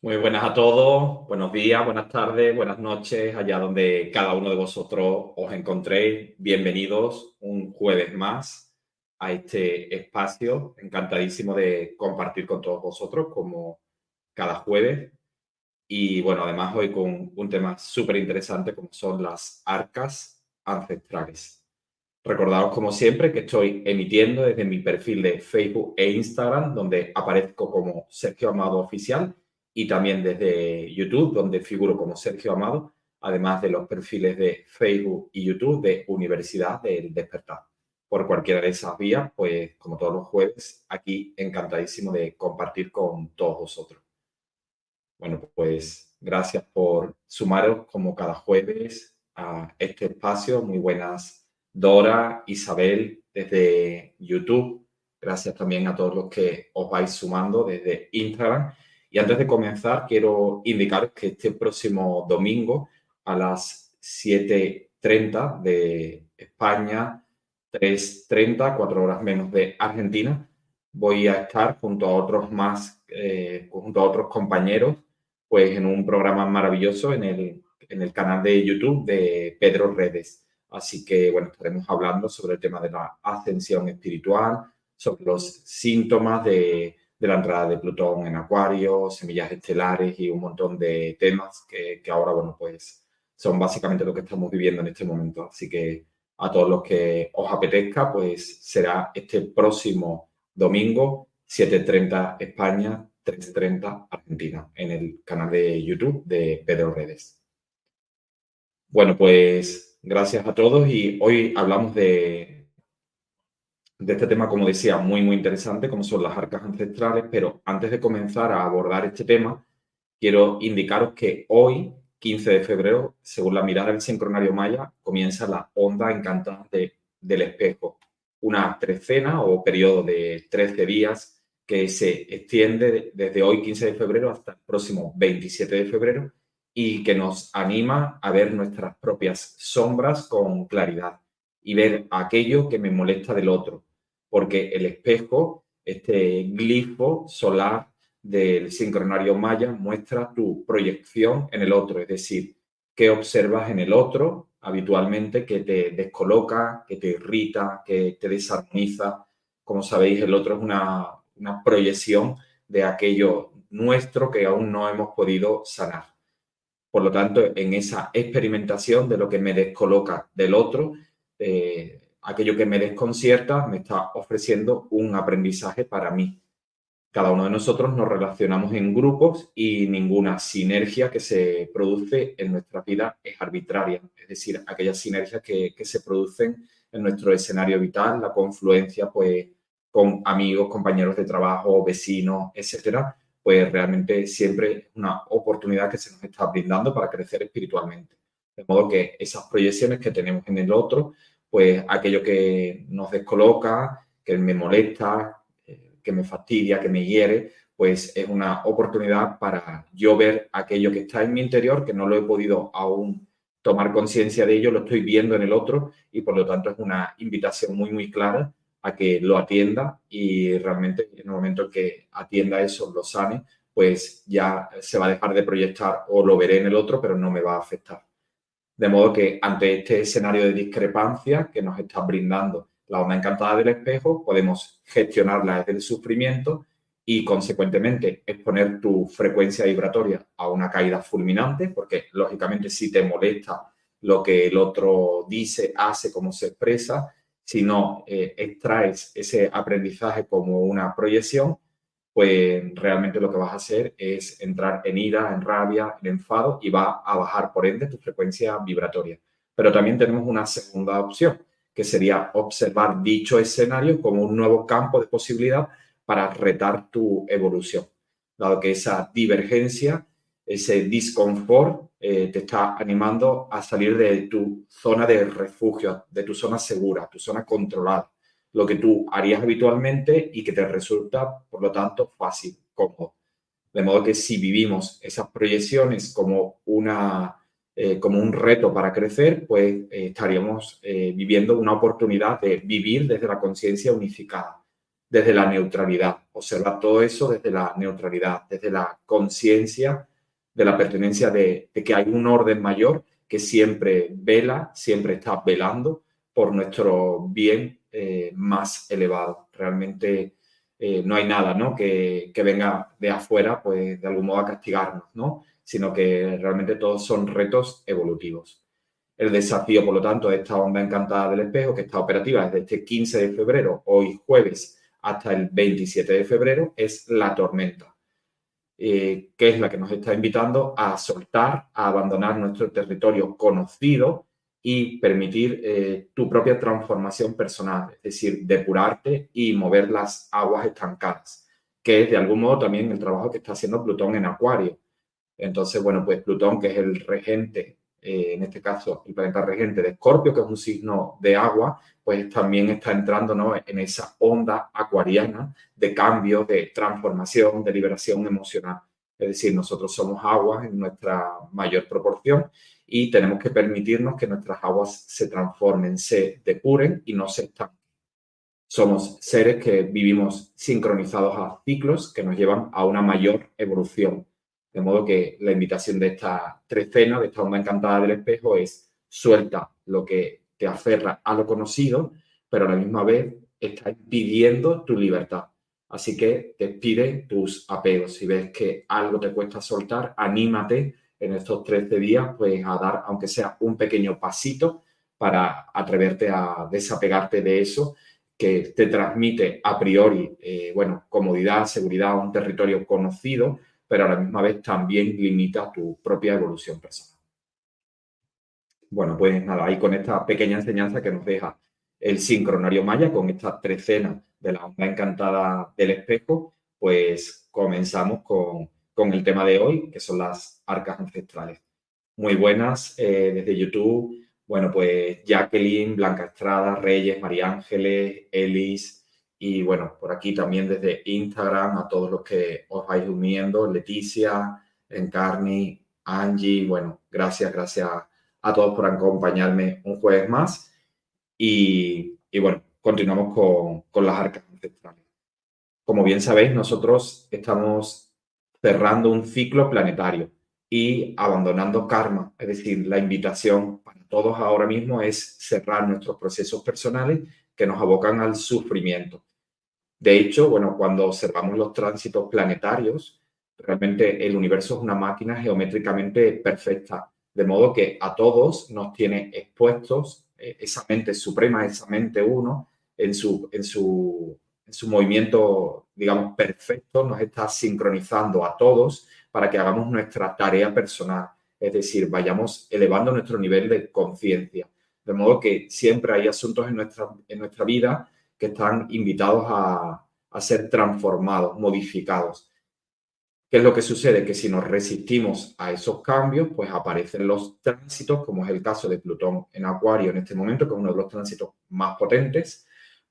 Muy buenas a todos, buenos días, buenas tardes, buenas noches, allá donde cada uno de vosotros os encontréis. Bienvenidos un jueves más a este espacio. Encantadísimo de compartir con todos vosotros como cada jueves. Y bueno, además hoy con un tema súper interesante como son las arcas ancestrales. Recordaos como siempre que estoy emitiendo desde mi perfil de Facebook e Instagram, donde aparezco como Sergio Amado Oficial y también desde YouTube, donde figuro como Sergio Amado, además de los perfiles de Facebook y YouTube de Universidad del Despertar. Por cualquiera de esas vías, pues como todos los jueves, aquí encantadísimo de compartir con todos vosotros. Bueno, pues gracias por sumaros como cada jueves a este espacio. Muy buenas, Dora, Isabel, desde YouTube. Gracias también a todos los que os vais sumando desde Instagram y antes de comenzar, quiero indicar que este próximo domingo a las 7.30 de España, 3.30, cuatro horas menos de Argentina, voy a estar junto a otros más, eh, junto a otros compañeros, pues en un programa maravilloso en el, en el canal de YouTube de Pedro Redes. Así que, bueno, estaremos hablando sobre el tema de la ascensión espiritual, sobre los síntomas de de la entrada de Plutón en Acuario, semillas estelares y un montón de temas que, ahora, bueno, pues son básicamente lo que estamos viviendo en este momento. Así que a todos los que os apetezca, pues será este próximo domingo, 7.30 España, 3.30 Argentina, en el canal de YouTube de Pedro Redes. Bueno, pues gracias a todos y hoy hablamos de, de este tema, como decía, muy, muy interesante, como son las arcas ancestrales, pero antes de comenzar a abordar este tema, quiero indicaros que hoy, 15 de febrero, según la mirada del sincronario maya, comienza la onda encantada del espejo, una trecena o periodo de 13 días que se extiende desde hoy, 15 de febrero, hasta el próximo 27 de febrero y que nos anima a ver nuestras propias sombras con claridad y ver aquello que me molesta del otro, porque el espejo, este glifo solar del sincronario maya, muestra tu proyección en el otro, es decir, qué observas en el otro habitualmente que te descoloca, que te irrita, que te desarmoniza. Como sabéis, el otro es una, una proyección de aquello nuestro que aún no hemos podido sanar. Por lo tanto, en esa experimentación de lo que me descoloca del otro, eh, aquello que me desconcierta me está ofreciendo un aprendizaje para mí. Cada uno de nosotros nos relacionamos en grupos y ninguna sinergia que se produce en nuestra vida es arbitraria. Es decir, aquellas sinergias que, que se producen en nuestro escenario vital, la confluencia pues, con amigos, compañeros de trabajo, vecinos, etcétera, pues realmente siempre es una oportunidad que se nos está brindando para crecer espiritualmente. De modo que esas proyecciones que tenemos en el otro, pues aquello que nos descoloca, que me molesta, eh, que me fastidia, que me hiere, pues es una oportunidad para yo ver aquello que está en mi interior, que no lo he podido aún tomar conciencia de ello, lo estoy viendo en el otro y por lo tanto es una invitación muy, muy clara a que lo atienda y realmente en el momento en que atienda eso, lo sane, pues ya se va a dejar de proyectar o lo veré en el otro, pero no me va a afectar. De modo que ante este escenario de discrepancia que nos está brindando la onda encantada del espejo, podemos gestionarla desde el sufrimiento y consecuentemente exponer tu frecuencia vibratoria a una caída fulminante, porque lógicamente si te molesta lo que el otro dice, hace, cómo se expresa, si no eh, extraes ese aprendizaje como una proyección, pues realmente lo que vas a hacer es entrar en ira, en rabia, en enfado y va a bajar por ende tu frecuencia vibratoria. Pero también tenemos una segunda opción, que sería observar dicho escenario como un nuevo campo de posibilidad para retar tu evolución, dado que esa divergencia, ese disconfort eh, te está animando a salir de tu zona de refugio, de tu zona segura, tu zona controlada, lo que tú harías habitualmente y que te resulta, por lo tanto, fácil, cómodo. De modo que si vivimos esas proyecciones como, una, eh, como un reto para crecer, pues eh, estaríamos viviendo una oportunidad de vivir desde la conciencia unificada, desde la neutralidad, observar todo eso desde la neutralidad, desde la conciencia de la pertenencia de, que hay un orden mayor que siempre vela, siempre está velando por nuestro bien eh, más elevado. Realmente eh, no hay nada ¿no? Que, venga de afuera, pues de algún modo a castigarnos, ¿no? sino que realmente todos son retos evolutivos. El desafío, por lo tanto, de esta onda encantada del espejo, que está operativa desde este 15 de febrero, hoy jueves, hasta el 27 de febrero, es la tormenta. Eh, que es la que nos está invitando a soltar, a abandonar nuestro territorio conocido y permitir eh, tu propia transformación personal, es decir, depurarte y mover las aguas estancadas, que es de algún modo también el trabajo que está haciendo Plutón en Acuario. Entonces, bueno, pues Plutón, que es el regente, eh, en este caso el planeta regente de Escorpio, que es un signo de agua, pues también está entrando ¿no? en esa onda acuariana de cambio, de transformación, de liberación emocional. Es decir, nosotros somos aguas en nuestra mayor proporción y tenemos que permitirnos que nuestras aguas se transformen, se depuren y no se estanquen. Somos seres que vivimos sincronizados a ciclos que nos llevan a una mayor evolución. De modo que la invitación de esta trecena, de esta onda encantada del espejo, es suelta lo que te aferra a lo conocido, pero a la misma vez está impidiendo tu libertad. Así que despide tus apegos. Si ves que algo te cuesta soltar, anímate en estos 13 días pues a dar, aunque sea un pequeño pasito, para atreverte a desapegarte de eso que te transmite a priori, eh, bueno, comodidad, seguridad, un territorio conocido, pero a la misma vez también limita tu propia evolución personal. Bueno, pues nada, ahí con esta pequeña enseñanza que nos deja el sincronario maya, con esta trecena de la onda encantada del espejo, pues comenzamos con, el tema de hoy, que son las arcas ancestrales. Muy buenas eh, desde YouTube. Bueno, pues Jacqueline, Blanca Estrada, Reyes, María Ángeles, Elis y bueno, por aquí también desde Instagram a todos los que os vais uniendo, Leticia, Encarni, Angie, bueno, gracias, gracias a todos por acompañarme un jueves más. Y, bueno, continuamos con, con las arcas ancestrales. Como bien sabéis, nosotros estamos cerrando un ciclo planetario y abandonando karma. Es decir, la invitación para todos ahora mismo es cerrar nuestros procesos personales que nos abocan al sufrimiento. De hecho, bueno, cuando observamos los tránsitos planetarios, realmente el universo es una máquina geométricamente perfecta, de modo que a todos nos tiene expuestos eh, esa mente suprema, esa mente uno, en su, en su, su movimiento, digamos, perfecto, nos está sincronizando a todos para que hagamos nuestra tarea personal, es decir, vayamos elevando nuestro nivel de conciencia. De modo que siempre hay asuntos en nuestra, en nuestra vida que están invitados a, ser transformados, modificados. ¿Qué es lo que sucede? Que si nos resistimos a esos cambios, pues aparecen los tránsitos, como es el caso de Plutón en Acuario en este momento, que es uno de los tránsitos más potentes,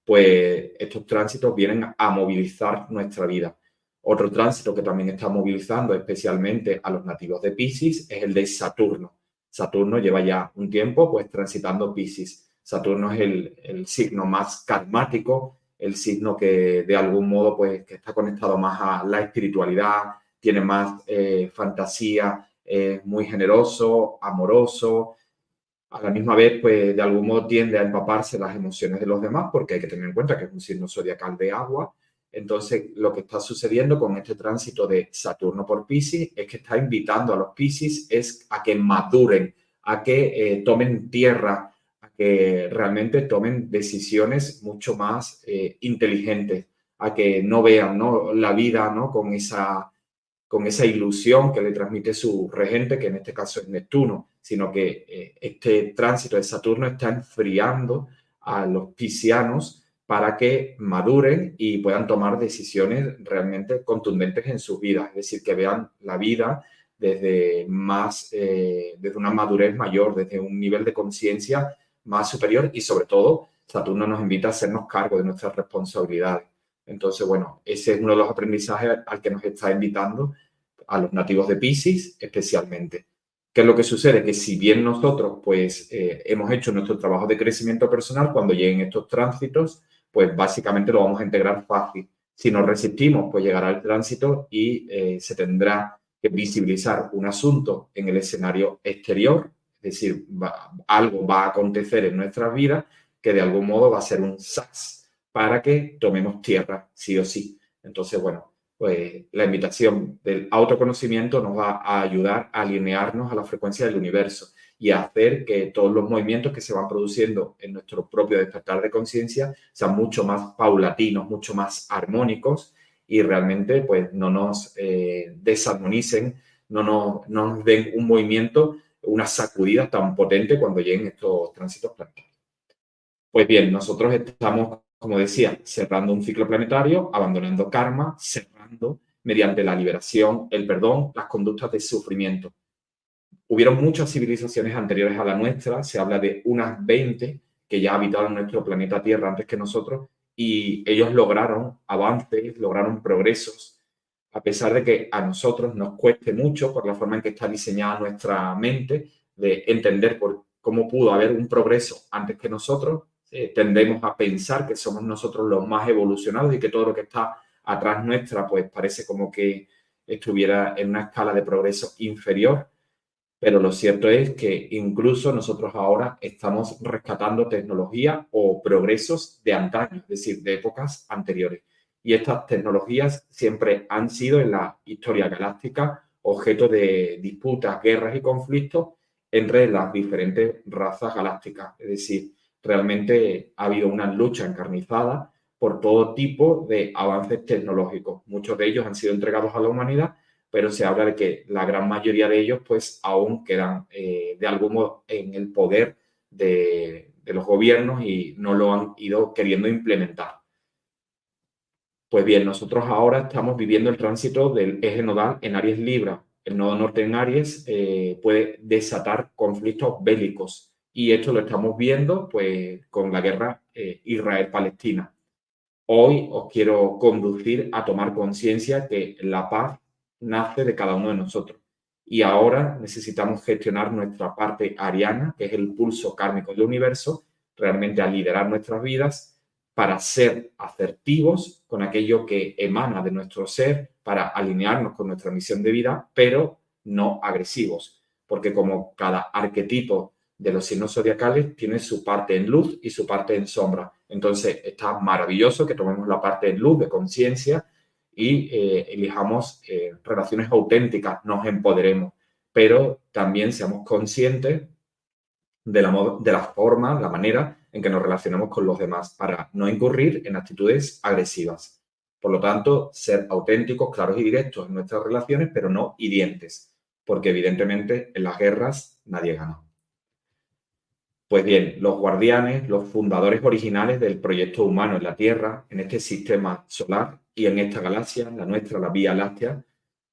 pues estos tránsitos vienen a movilizar nuestra vida. Otro tránsito que también está movilizando especialmente a los nativos de Pisces es el de Saturno. Saturno lleva ya un tiempo pues transitando Pisces. Saturno es el, signo más karmático, el signo que de algún modo pues que está conectado más a la espiritualidad, tiene más eh, fantasía, es muy generoso, amoroso, a la misma vez pues de algún modo tiende a empaparse las emociones de los demás porque hay que tener en cuenta que es un signo zodiacal de agua. Entonces, lo que está sucediendo con este tránsito de Saturno por Pisces es que está invitando a los Pisces es a que maduren, a que eh, tomen tierra, que realmente tomen decisiones mucho más eh, inteligentes, a que no vean ¿no? la vida ¿no? Con, esa, con esa ilusión que le transmite su regente, que en este caso es Neptuno, sino que eh, este tránsito de Saturno está enfriando a los piscianos para que maduren y puedan tomar decisiones realmente contundentes en sus vidas, es decir, que vean la vida desde más, eh, desde una madurez mayor, desde un nivel de conciencia más superior y sobre todo Saturno nos invita a hacernos cargo de nuestras responsabilidades. Entonces, bueno, ese es uno de los aprendizajes al que nos está invitando a los nativos de Pisces especialmente. ¿Qué es lo que sucede? Que si bien nosotros pues eh, hemos hecho nuestro trabajo de crecimiento personal, cuando lleguen estos tránsitos, pues básicamente lo vamos a integrar fácil. Si nos resistimos, pues llegará el tránsito y eh, se tendrá que visibilizar un asunto en el escenario exterior es decir, algo va a acontecer en nuestras vidas que de algún modo va a ser un sas para que tomemos tierra, sí o sí. Entonces, bueno, pues la invitación del autoconocimiento nos va a ayudar a alinearnos a la frecuencia del universo y a hacer que todos los movimientos que se van produciendo en nuestro propio despertar de conciencia sean mucho más paulatinos, mucho más armónicos y realmente pues no nos eh, desarmonicen, no nos, no nos den un movimiento una sacudida tan potente cuando lleguen estos tránsitos planetarios. Pues bien, nosotros estamos, como decía, cerrando un ciclo planetario, abandonando karma, cerrando mediante la liberación, el perdón, las conductas de sufrimiento. Hubieron muchas civilizaciones anteriores a la nuestra, se habla de unas 20 que ya habitaron nuestro planeta Tierra antes que nosotros y ellos lograron avances, lograron progresos a pesar de que a nosotros nos cueste mucho por la forma en que está diseñada nuestra mente, de entender cómo pudo haber un progreso antes que nosotros, eh, tendemos a pensar que somos nosotros los más evolucionados y que todo lo que está atrás nuestra, pues parece como que estuviera en una escala de progreso inferior. Pero lo cierto es que incluso nosotros ahora estamos rescatando tecnología o progresos de antaño, es decir, de épocas anteriores y estas tecnologías siempre han sido en la historia galáctica objeto de disputas, guerras y conflictos entre las diferentes razas galácticas. Es decir, realmente ha habido una lucha encarnizada por todo tipo de avances tecnológicos. Muchos de ellos han sido entregados a la humanidad, pero se habla de que la gran mayoría de ellos pues aún quedan eh, de algún modo en el poder de los gobiernos y no lo han ido queriendo implementar. Pues bien, nosotros ahora estamos viviendo el tránsito del eje nodal en Aries Libra. El nodo norte en Aries eh, puede desatar conflictos bélicos y esto lo estamos viendo pues con la guerra eh, Israel-Palestina. Hoy os quiero conducir a tomar conciencia que la paz nace de cada uno de nosotros y ahora necesitamos gestionar nuestra parte ariana, que es el pulso kármico del universo, realmente a liderar nuestras vidas para ser asertivos con aquello que emana de nuestro ser, para alinearnos con nuestra misión de vida, pero no agresivos, porque como cada arquetipo de los signos zodiacales tiene su parte en luz y su parte en sombra. Entonces, está maravilloso que tomemos la parte de luz, de conciencia y eh, elijamos eh, relaciones auténticas, nos empoderemos, pero también seamos conscientes de la, de la forma, la manera en que nos relacionamos con los demás para no incurrir en actitudes agresivas. Por lo tanto, ser auténticos, claros y directos en nuestras relaciones, pero no hirientes, porque evidentemente en las guerras nadie gana. Pues bien, los guardianes, los fundadores originales del proyecto humano en la Tierra, en este sistema solar y en esta galaxia, la nuestra, la Vía Láctea,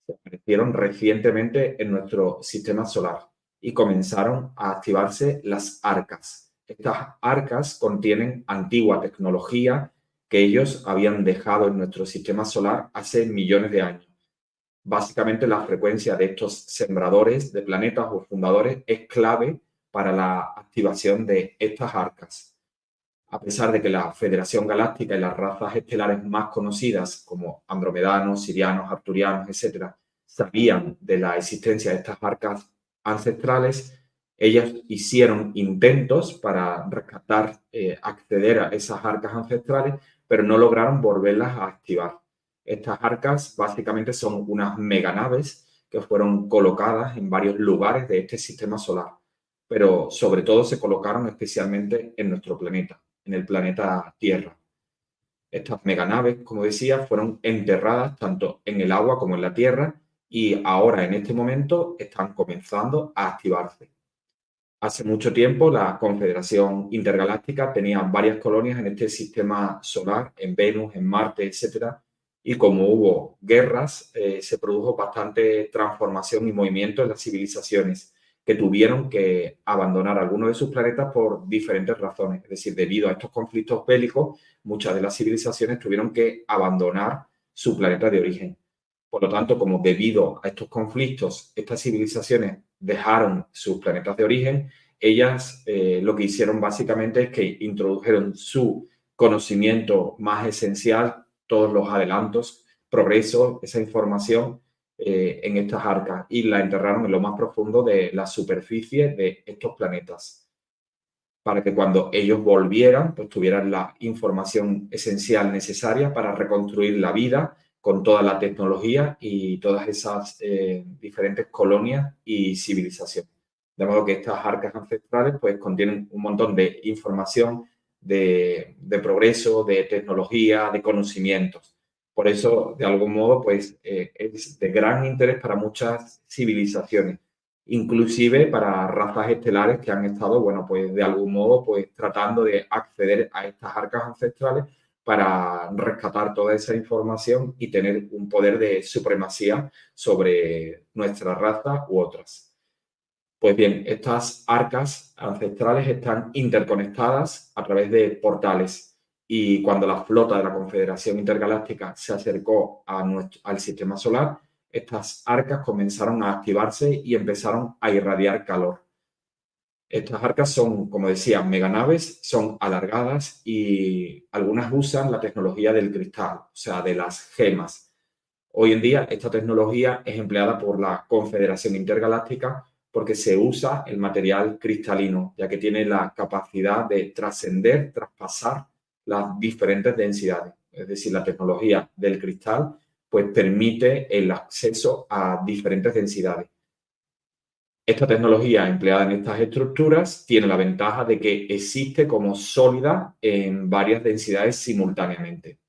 se aparecieron recientemente en nuestro sistema solar y comenzaron a activarse las arcas. Estas arcas contienen antigua tecnología que ellos habían dejado en nuestro sistema solar hace millones de años. Básicamente la frecuencia de estos sembradores de planetas o fundadores es clave para la activación de estas arcas. A pesar de que la Federación Galáctica y las razas estelares más conocidas, como andromedanos, sirianos, arturianos, etc., sabían de la existencia de estas arcas ancestrales, ellas hicieron intentos para rescatar, eh, acceder a esas arcas ancestrales, pero no lograron volverlas a activar. Estas arcas básicamente son unas meganaves que fueron colocadas en varios lugares de este sistema solar pero sobre todo se colocaron especialmente en nuestro planeta, en el planeta Tierra. Estas meganaves, como decía, fueron enterradas tanto en el agua como en la Tierra y ahora en este momento están comenzando a activarse. Hace mucho tiempo la Confederación Intergaláctica tenía varias colonias en este sistema solar, en Venus, en Marte, etc. Y como hubo guerras, eh, se produjo bastante transformación y movimiento en las civilizaciones que tuvieron que abandonar algunos de sus planetas por diferentes razones. Es decir, debido a estos conflictos bélicos, muchas de las civilizaciones tuvieron que abandonar su planeta de origen. Por lo tanto, como debido a estos conflictos, estas civilizaciones dejaron sus planetas de origen, ellas eh, lo que hicieron básicamente es que introdujeron su conocimiento más esencial, todos los adelantos, progreso, esa información eh, en estas arcas y la enterraron en lo más profundo de la superficie de estos planetas para que cuando ellos volvieran, pues tuvieran la información esencial necesaria para reconstruir la vida con toda la tecnología y todas esas eh, diferentes colonias y civilizaciones. De modo que estas arcas ancestrales pues contienen un montón de información, de, de progreso, de tecnología, de conocimientos. Por eso, de algún modo, pues eh, es de gran interés para muchas civilizaciones, inclusive para razas estelares que han estado, bueno, pues de algún modo, pues tratando de acceder a estas arcas ancestrales para rescatar toda esa información y tener un poder de supremacía sobre nuestra raza u otras. Pues bien, estas arcas ancestrales están interconectadas a través de portales y cuando la flota de la Confederación Intergaláctica se acercó al sistema solar, estas arcas comenzaron a activarse y empezaron a irradiar calor. Estas arcas son, como decía, meganaves, son alargadas y algunas usan la tecnología del cristal, o sea, de las gemas. Hoy en día esta tecnología es empleada por la Confederación Intergaláctica porque se usa el material cristalino, ya que tiene la capacidad de trascender, traspasar las diferentes densidades. Es decir, la tecnología del cristal pues permite el acceso a diferentes densidades. Esta tecnología empleada en estas estructuras tiene la ventaja de que existe como sólida en varias densidades simultáneamente.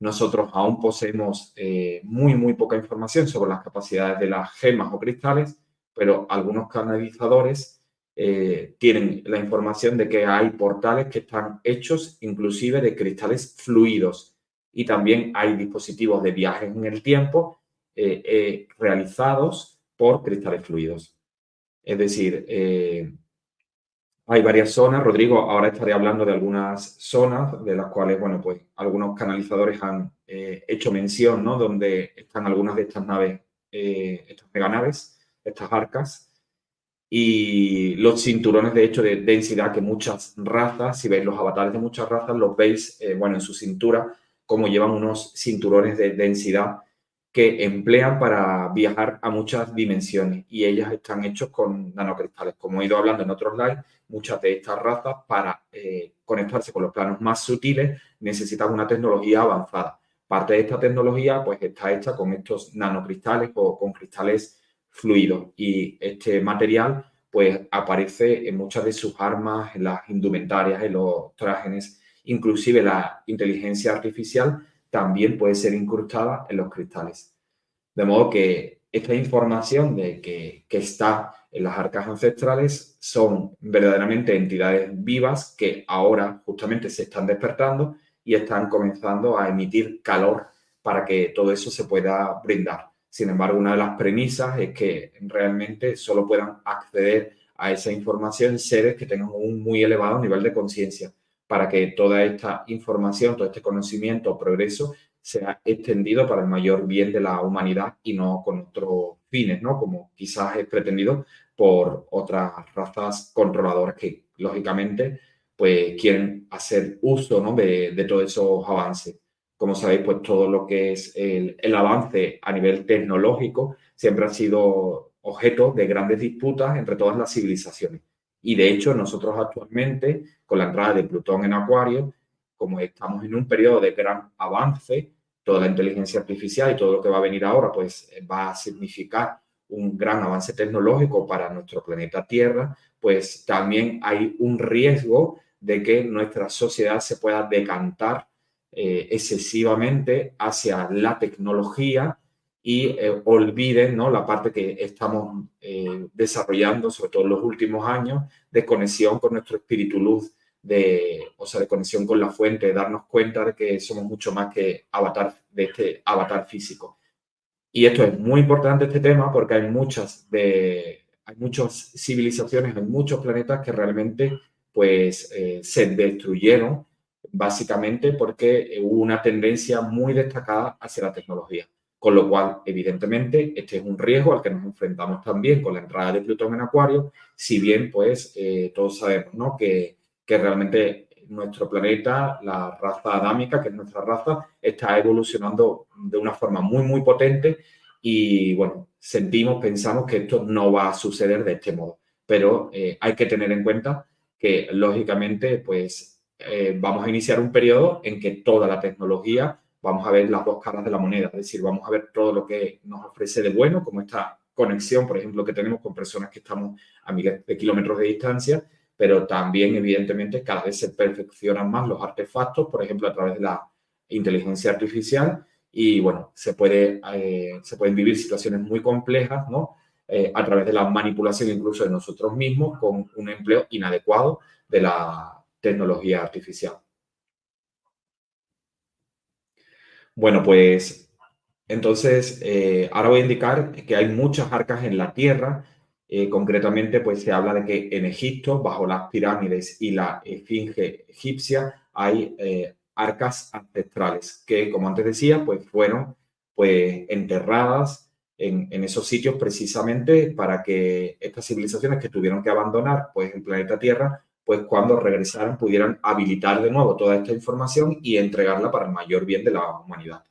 Nosotros aún poseemos eh, muy, muy poca información sobre las capacidades de las gemas o cristales, pero algunos canalizadores eh, tienen la información de que hay portales que están hechos inclusive de cristales fluidos y también hay dispositivos de viajes en el tiempo eh, eh, realizados por cristales fluidos. Es decir, hay varias zonas. Rodrigo, ahora estaré hablando de algunas zonas de las cuales, bueno, pues algunos canalizadores han hecho mención, ¿no? Donde están algunas de estas naves, estas meganaves, estas arcas, y los cinturones de hecho de densidad que muchas razas, si veis los avatares de muchas razas, los veis, eh, bueno, en su cintura, como llevan unos cinturones de densidad que emplean para viajar a muchas dimensiones y ellas están hechas con nanocristales. Como he ido hablando en otros live, muchas de estas razas para eh, conectarse con los planos más sutiles necesitan una tecnología avanzada. Parte de esta tecnología pues está hecha con estos nanocristales o con cristales fluidos y este material pues aparece en muchas de sus armas, en las indumentarias, en los trágenes, inclusive la inteligencia artificial también puede ser incrustada en los cristales. De modo que esta información de que, que está en las arcas ancestrales son verdaderamente entidades vivas que ahora justamente se están despertando y están comenzando a emitir calor para que todo eso se pueda brindar. Sin embargo, una de las premisas es que realmente solo puedan acceder a esa información seres que tengan un muy elevado nivel de conciencia para que toda esta información, todo este conocimiento o progreso sea extendido para el mayor bien de la humanidad y no con otros fines, ¿no? Como quizás es pretendido por otras razas controladoras que, lógicamente, pues quieren hacer uso ¿no? de, de, todos esos avances. Como sabéis, pues todo lo que es el, el, avance a nivel tecnológico siempre ha sido objeto de grandes disputas entre todas las civilizaciones. Y de hecho, nosotros actualmente, con la entrada de Plutón en Acuario, como estamos en un periodo de gran avance, toda la inteligencia artificial y todo lo que va a venir ahora, pues va a significar un gran avance tecnológico para nuestro planeta Tierra, pues también hay un riesgo de que nuestra sociedad se pueda decantar eh, excesivamente hacia la tecnología y eh, olviden ¿no? la parte que estamos eh, desarrollando, sobre todo en los últimos años, de conexión con nuestro espíritu luz, de, o sea, de conexión con la fuente, de darnos cuenta de que somos mucho más que avatar, de este avatar físico. Y esto es muy importante, este tema, porque hay muchas, de, hay muchas civilizaciones, hay muchos planetas que realmente pues, se destruyeron básicamente porque hubo una tendencia muy destacada hacia la tecnología. Con lo cual, evidentemente, este es un riesgo al que nos enfrentamos también con la entrada de Plutón en Acuario, si bien, pues, eh, todos sabemos ¿no? que, que realmente nuestro planeta, la raza adámica, que es nuestra raza, está evolucionando de una forma muy, muy potente y, bueno, sentimos, pensamos que esto no va a suceder de este modo. Pero eh, hay que tener en cuenta que, lógicamente, pues eh, vamos a iniciar un periodo en que toda la tecnología, vamos a ver las dos caras de la moneda, es decir, vamos a ver todo lo que nos ofrece de bueno, como esta conexión, por ejemplo, que tenemos con personas que estamos a miles de kilómetros de distancia, pero también, evidentemente, cada vez se perfeccionan más los artefactos, por ejemplo, a través de la inteligencia artificial y, bueno, se, puede, eh, se pueden vivir situaciones muy complejas, ¿no? Eh, a través de la manipulación incluso de nosotros mismos con un empleo inadecuado de la tecnología artificial. Bueno, pues entonces eh, ahora voy a indicar que hay muchas arcas en la Tierra eh, concretamente, pues se habla de que en Egipto, bajo las pirámides y la esfinge egipcia, hay eh, arcas ancestrales que, como antes decía, pues fueron pues enterradas en, en, esos sitios precisamente para que estas civilizaciones que tuvieron que abandonar pues el planeta Tierra, pues cuando regresaran pudieran habilitar de nuevo toda esta información y entregarla para el mayor bien de la humanidad.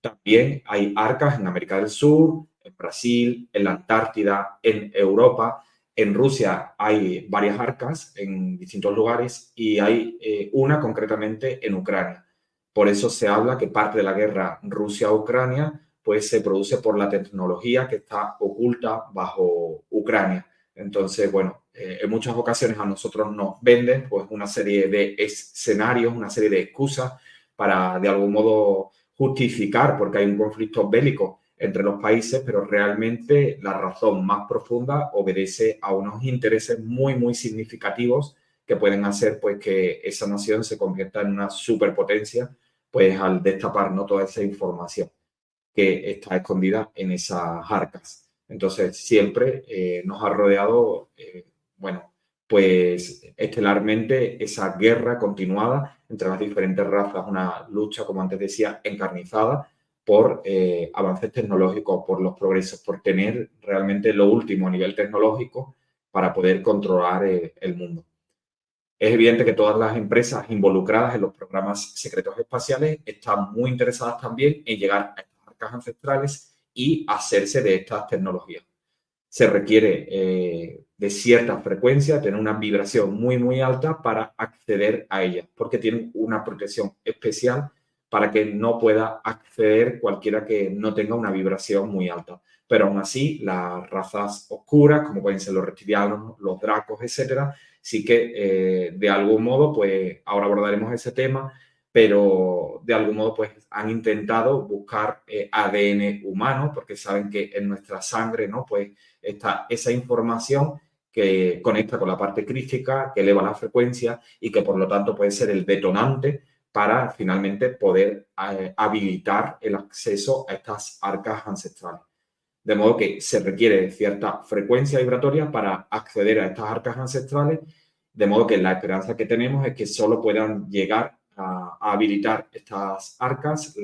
También hay arcas en América del Sur, en Brasil, en la Antártida, en Europa. En Rusia hay varias arcas en distintos lugares y hay eh, una concretamente en Ucrania. Por eso se habla que parte de la guerra Rusia-Ucrania pues se produce por la tecnología que está oculta bajo Ucrania. Entonces, bueno, eh, en muchas ocasiones a nosotros nos venden pues una serie de escenarios, una serie de excusas para de algún modo justificar porque hay un conflicto bélico entre los países, pero realmente la razón más profunda obedece a unos intereses muy, muy significativos que pueden hacer pues que esa nación se convierta en una superpotencia, pues al destapar ¿no? toda esa información que está escondida en esas arcas. Entonces, siempre eh, nos ha rodeado, eh, bueno, pues estelarmente esa guerra continuada entre las diferentes razas, una lucha, como antes decía, encarnizada, por eh, avances tecnológicos, por los progresos, por tener realmente lo último a nivel tecnológico para poder controlar el mundo. Es evidente que todas las empresas involucradas en los programas secretos espaciales están muy interesadas también en llegar a estas arcas ancestrales y hacerse de estas tecnologías. Se requiere eh, de cierta frecuencia, tener una vibración muy, muy alta para acceder a ellas, porque tienen una protección especial para que no pueda acceder cualquiera que no tenga una vibración muy alta. Pero aún así, las razas oscuras, como pueden ser los reptilianos, los dracos, etcétera, sí que eh, de algún modo, pues ahora abordaremos ese tema, pero de algún modo pues han intentado buscar eh, ADN humano porque saben que en nuestra sangre, ¿no? Pues está esa información que conecta con la parte crítica, que eleva la frecuencia y que por lo tanto puede ser el detonante para finalmente poder eh, habilitar el acceso a estas arcas ancestrales. De modo que se requiere cierta frecuencia vibratoria para acceder a estas arcas ancestrales, de modo que la esperanza que tenemos es que solo puedan llegar habilitar estas arcas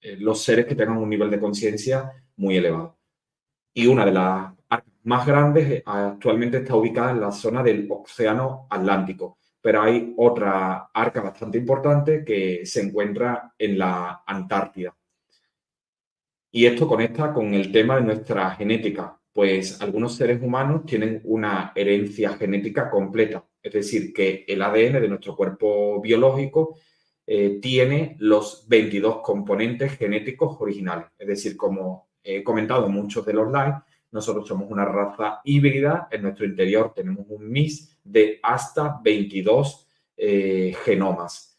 eh, los seres que tengan un nivel de conciencia muy elevado. Y una de las más grandes eh, actualmente está ubicada en la zona del Océano Atlántico, pero hay otra arca bastante importante que se encuentra en la Antártida. Y esto conecta con el tema de nuestra genética, pues algunos seres humanos tienen una herencia genética completa, es decir, que el ADN de nuestro cuerpo biológico eh, tiene los 22 componentes genéticos originales. Es decir, como he comentado en muchos de los lives, nosotros somos una raza híbrida, en nuestro interior tenemos un mix de hasta 22 eh, genomas.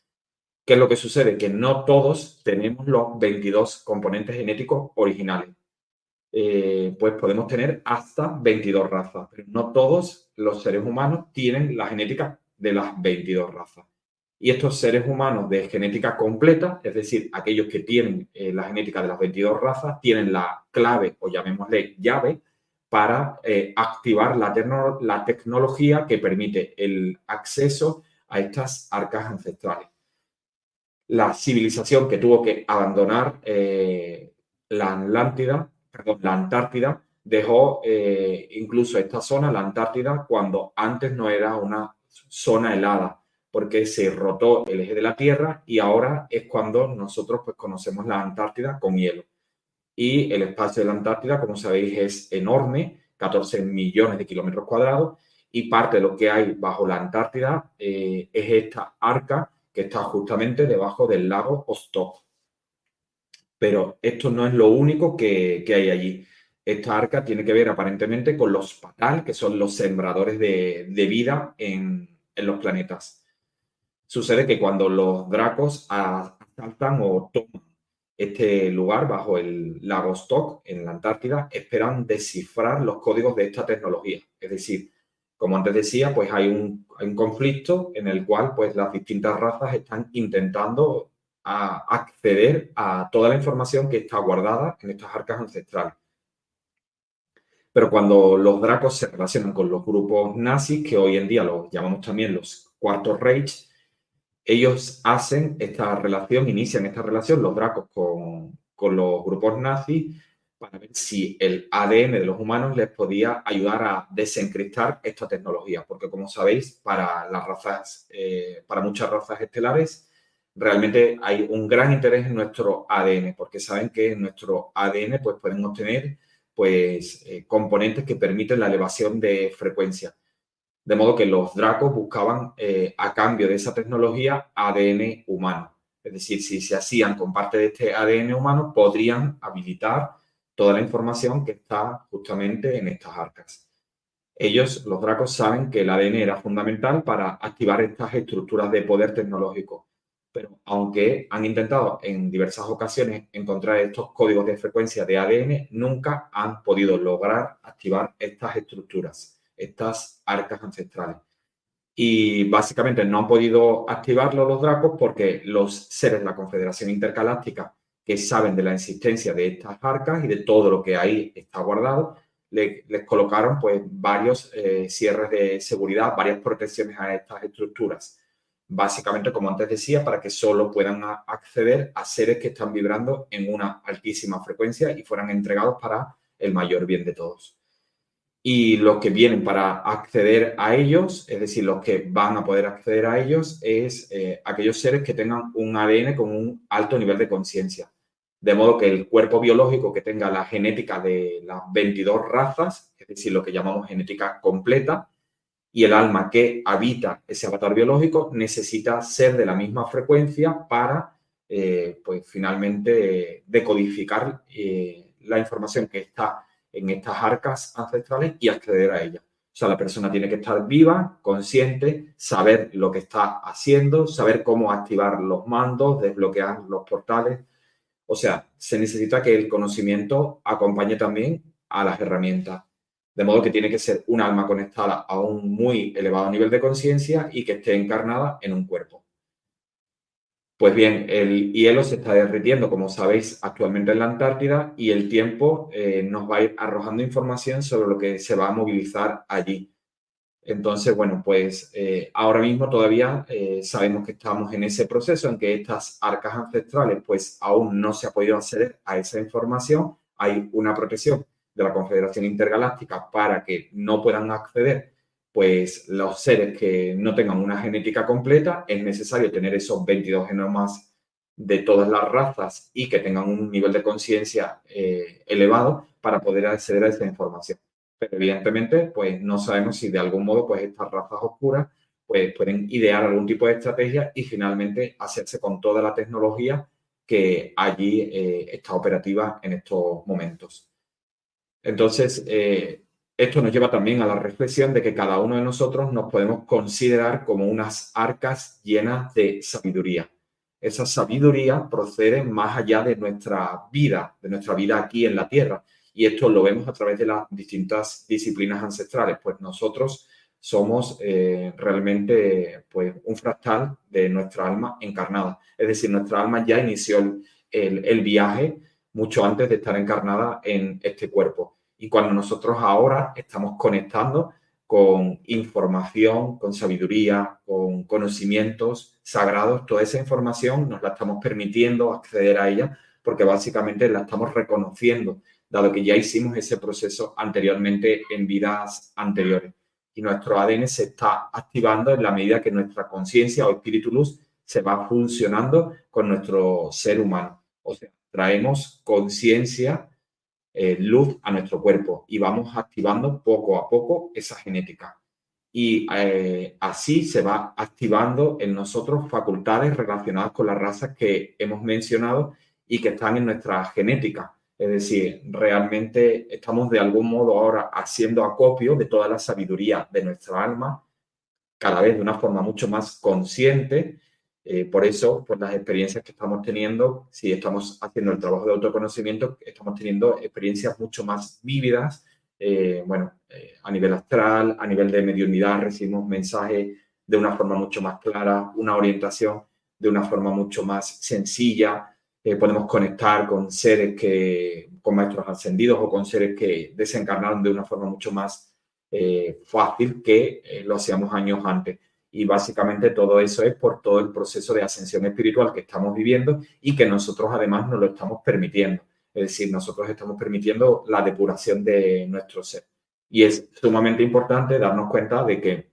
¿Qué es lo que sucede? Que no todos tenemos los 22 componentes genéticos originales. Eh, pues podemos tener hasta 22 razas, pero no todos los seres humanos tienen la genética de las 22 razas. Y estos seres humanos de genética completa, es decir, aquellos que tienen eh, la genética de las 22 razas, tienen la clave o llamémosle llave para eh, activar la, tecnología que permite el acceso a estas arcas ancestrales. La civilización que tuvo que abandonar la Atlántida, la Antártida, dejó incluso esta zona, la Antártida, cuando antes no era una zona helada porque se rotó el eje de la Tierra y ahora es cuando nosotros pues, conocemos la Antártida con hielo. Y el espacio de la Antártida, como sabéis, es enorme, 14 millones de kilómetros cuadrados, y parte de lo que hay bajo la Antártida eh, es esta arca que está justamente debajo del lago Ostok. Pero esto no es lo único que, hay allí. Esta arca tiene que ver aparentemente con los patal, que son los sembradores de, vida en, en los planetas. Sucede que cuando los dracos asaltan o toman este lugar bajo el lago Stock en la Antártida, esperan descifrar los códigos de esta tecnología. Es decir, como antes decía, pues hay un, conflicto en el cual pues las distintas razas están intentando acceder a toda la información que está guardada en estas arcas ancestrales. Pero cuando los dracos se relacionan con los grupos nazis, que hoy en día los llamamos también los Cuartos Reich, ellos hacen esta relación, inician esta relación, los dracos con, los grupos nazis, para ver si el ADN de los humanos les podía ayudar a desencriptar esta tecnología. Porque como sabéis, para las razas, eh, para muchas razas estelares, realmente hay un gran interés en nuestro ADN, porque saben que en nuestro ADN pues, pueden obtener pues, eh, componentes que permiten la elevación de frecuencia. De modo que los dracos buscaban eh, a cambio de esa tecnología ADN humano. Es decir, si se hacían con parte de este ADN humano, podrían habilitar toda la información que está justamente en estas arcas. Ellos, los dracos, saben que el ADN era fundamental para activar estas estructuras de poder tecnológico. Pero aunque han intentado en diversas ocasiones encontrar estos códigos de frecuencia de ADN, nunca han podido lograr activar estas estructuras estas arcas ancestrales. Y básicamente no han podido activarlo los dracos porque los seres de la Confederación Intergaláctica que saben de la existencia de estas arcas y de todo lo que ahí está guardado, les colocaron pues varios eh, cierres de seguridad, varias protecciones a estas estructuras. Básicamente, como antes decía, para que solo puedan acceder a seres que están vibrando en una altísima frecuencia y fueran entregados para el mayor bien de todos y los que vienen para acceder a ellos, es decir, los que van a poder acceder a ellos, es eh, aquellos seres que tengan un ADN con un alto nivel de conciencia. de modo que el cuerpo biológico que tenga la genética de las 22 razas, es decir, lo que llamamos genética completa, y el alma que habita ese avatar biológico necesita ser de la misma frecuencia para, eh, pues finalmente, decodificar eh, la información que está en estas arcas ancestrales y acceder a ella. O sea, la persona tiene que estar viva, consciente, saber lo que está haciendo, saber cómo activar los mandos, desbloquear los portales. O sea, se necesita que el conocimiento acompañe también a las herramientas. De modo que tiene que ser un alma conectada a un muy elevado nivel de conciencia y que esté encarnada en un cuerpo. Pues bien, el hielo se está derritiendo, como sabéis, actualmente en la Antártida y el tiempo eh, nos va a ir arrojando información sobre lo que se va a movilizar allí. Entonces, bueno, pues eh, ahora mismo todavía eh, sabemos que estamos en ese proceso en que estas arcas ancestrales, pues aún no se ha podido acceder a esa información. Hay una protección de la Confederación Intergaláctica para que no puedan acceder pues los seres que no tengan una genética completa, es necesario tener esos 22 genomas de todas las razas y que tengan un nivel de conciencia eh, elevado para poder acceder a esa información. Pero evidentemente, pues no sabemos si de algún modo, pues estas razas oscuras, pues pueden idear algún tipo de estrategia y finalmente hacerse con toda la tecnología que allí eh, está operativa en estos momentos. Entonces, eh, esto nos lleva también a la reflexión de que cada uno de nosotros nos podemos considerar como unas arcas llenas de sabiduría. Esa sabiduría procede más allá de nuestra vida, de nuestra vida aquí en la Tierra. Y esto lo vemos a través de las distintas disciplinas ancestrales. Pues nosotros somos eh, realmente pues, un fractal de nuestra alma encarnada. Es decir, nuestra alma ya inició el viaje mucho antes de estar encarnada en este cuerpo. Y cuando nosotros ahora estamos conectando con información, con sabiduría, con conocimientos sagrados, toda esa información nos la estamos permitiendo acceder a ella porque básicamente la estamos reconociendo, dado que ya hicimos ese proceso anteriormente en vidas anteriores. Y nuestro ADN se está activando en la medida que nuestra conciencia o espíritu luz se va funcionando con nuestro ser humano. O sea, traemos conciencia, eh, luz a nuestro cuerpo y vamos activando poco a poco esa genética. Y eh, así se va activando en nosotros facultades relacionadas con las razas que hemos mencionado y que están en nuestra genética. Es decir, realmente estamos de algún modo ahora haciendo acopio de toda la sabiduría de nuestra alma, cada vez de una forma mucho más consciente eh, por eso, pues las experiencias que estamos teniendo, si estamos haciendo el trabajo de autoconocimiento, estamos teniendo experiencias mucho más vívidas, eh, bueno, eh, a nivel astral, a nivel de mediunidad, recibimos mensajes de una forma mucho más clara, una orientación de una forma mucho más sencilla, podemos conectar con seres que, con maestros ascendidos o con seres que desencarnaron de una forma mucho más fácil que lo hacíamos años antes. Y básicamente todo eso es por todo el proceso de ascensión espiritual que estamos viviendo y que nosotros además nos lo estamos permitiendo. Es decir, nosotros estamos permitiendo la depuración de nuestro ser. Y es sumamente importante darnos cuenta de que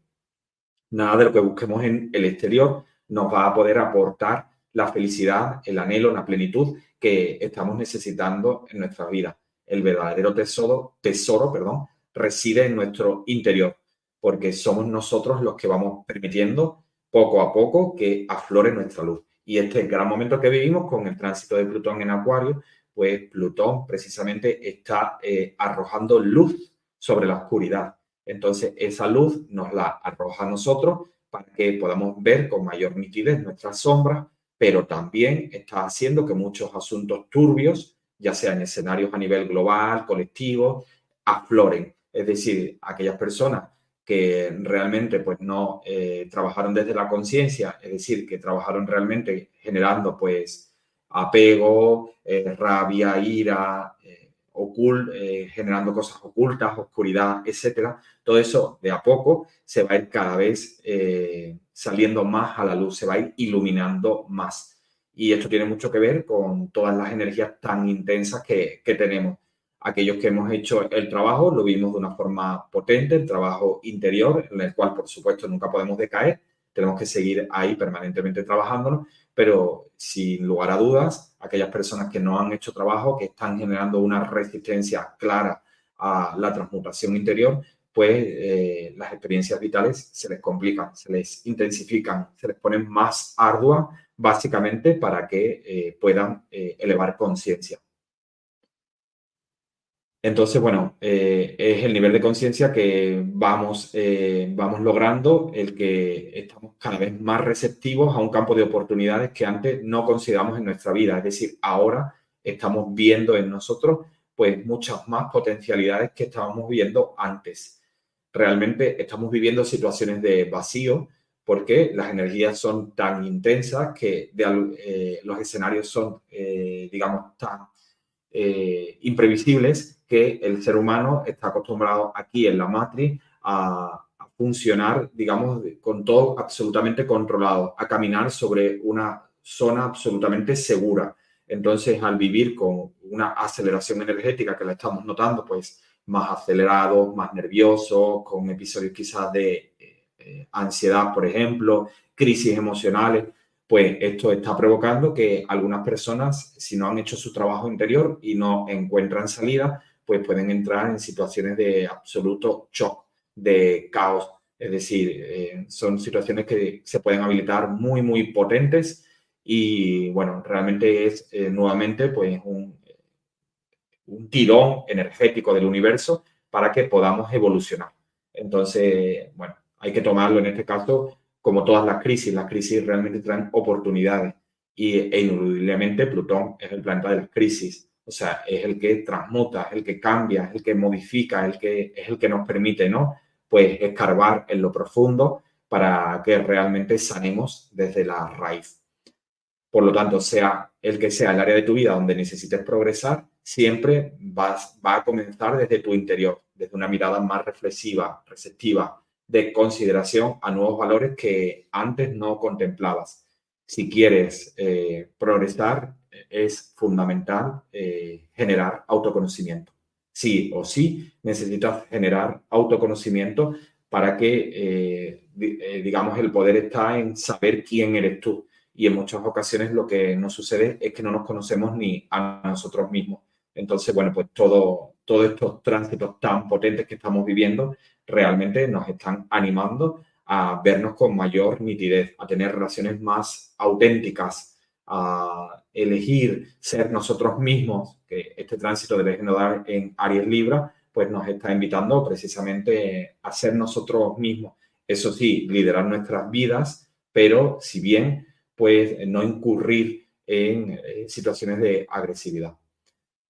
nada de lo que busquemos en el exterior nos va a poder aportar la felicidad, el anhelo, la plenitud que estamos necesitando en nuestra vida. El verdadero tesoro, tesoro perdón, reside en nuestro interior porque somos nosotros los que vamos permitiendo poco a poco que aflore nuestra luz. Y este gran momento que vivimos con el tránsito de Plutón en Acuario, pues Plutón precisamente está eh, arrojando luz sobre la oscuridad. Entonces, esa luz nos la arroja a nosotros para que podamos ver con mayor nitidez nuestras sombras, pero también está haciendo que muchos asuntos turbios, ya sean escenarios a nivel global, colectivo, afloren. Es decir, aquellas personas que realmente pues no eh, trabajaron desde la conciencia, es decir, que trabajaron realmente generando pues apego, eh, rabia, ira, eh, generando cosas ocultas, oscuridad, etcétera. Todo eso de a poco se va a ir cada vez saliendo más a la luz, se va a ir iluminando más. Y esto tiene mucho que ver con todas las energías tan intensas que, que tenemos aquellos que hemos hecho el trabajo lo vimos de una forma potente, el trabajo interior, en el cual, por supuesto, nunca podemos decaer, tenemos que seguir ahí permanentemente trabajándolo, pero sin lugar a dudas, aquellas personas que no han hecho trabajo, que están generando una resistencia clara a la transmutación interior, pues eh, las experiencias vitales se les complican, se les intensifican, se les ponen más arduas, básicamente para que eh, puedan eh, elevar conciencia. Entonces, bueno, es el nivel de conciencia que vamos, vamos logrando, el que estamos cada vez más receptivos a un campo de oportunidades que antes no consideramos en nuestra vida. Es decir, ahora estamos viendo en nosotros pues muchas más potencialidades que estábamos viendo antes realmente estamos viviendo situaciones de vacío porque las energías son tan intensas que eh, los escenarios son, eh, digamos, tan eh, imprevisibles que el ser humano está acostumbrado aquí en la matriz a, funcionar, digamos, con todo absolutamente controlado, a caminar sobre una zona absolutamente segura. Entonces, al vivir con una aceleración energética que la estamos notando, pues más acelerados, más nerviosos, con episodios quizás de eh, eh, ansiedad, por ejemplo, crisis emocionales, pues esto está provocando que algunas personas, si no han hecho su trabajo interior y no encuentran salida, pues pueden entrar en situaciones de absoluto shock, de caos. Es decir, eh, son situaciones que se pueden habilitar muy, muy potentes y bueno, realmente es nuevamente pues un, un tirón energético del universo para que podamos evolucionar. Entonces, bueno, hay que tomarlo en este caso como todas las crisis. Las crisis realmente traen oportunidades y e ineludiblemente Plutón es el planeta de las crisis. O sea, es el que transmuta, el que cambia, el que modifica, el que, es el que nos permite, ¿no? Pues escarbar en lo profundo para que realmente sanemos desde la raíz. Por lo tanto, sea el que sea el área de tu vida donde necesites progresar, siempre vas, va a comenzar desde tu interior, desde una mirada más reflexiva, receptiva, de consideración a nuevos valores que antes no contemplabas. Si quieres eh, progresar, es fundamental eh, generar autoconocimiento. Sí o sí, necesitas generar autoconocimiento para que, eh, digamos, el poder está en saber quién eres tú. Y en muchas ocasiones lo que nos sucede es que no nos conocemos ni a nosotros mismos. Entonces, bueno, pues todo, todos estos tránsitos tan potentes que estamos viviendo realmente nos están animando a vernos con mayor nitidez, a tener relaciones más auténticas, a elegir ser nosotros mismos, que este tránsito del dar en Aries Libra, pues nos está invitando precisamente a ser nosotros mismos. Eso sí, liderar nuestras vidas, pero si bien, pues no incurrir en eh, situaciones de agresividad.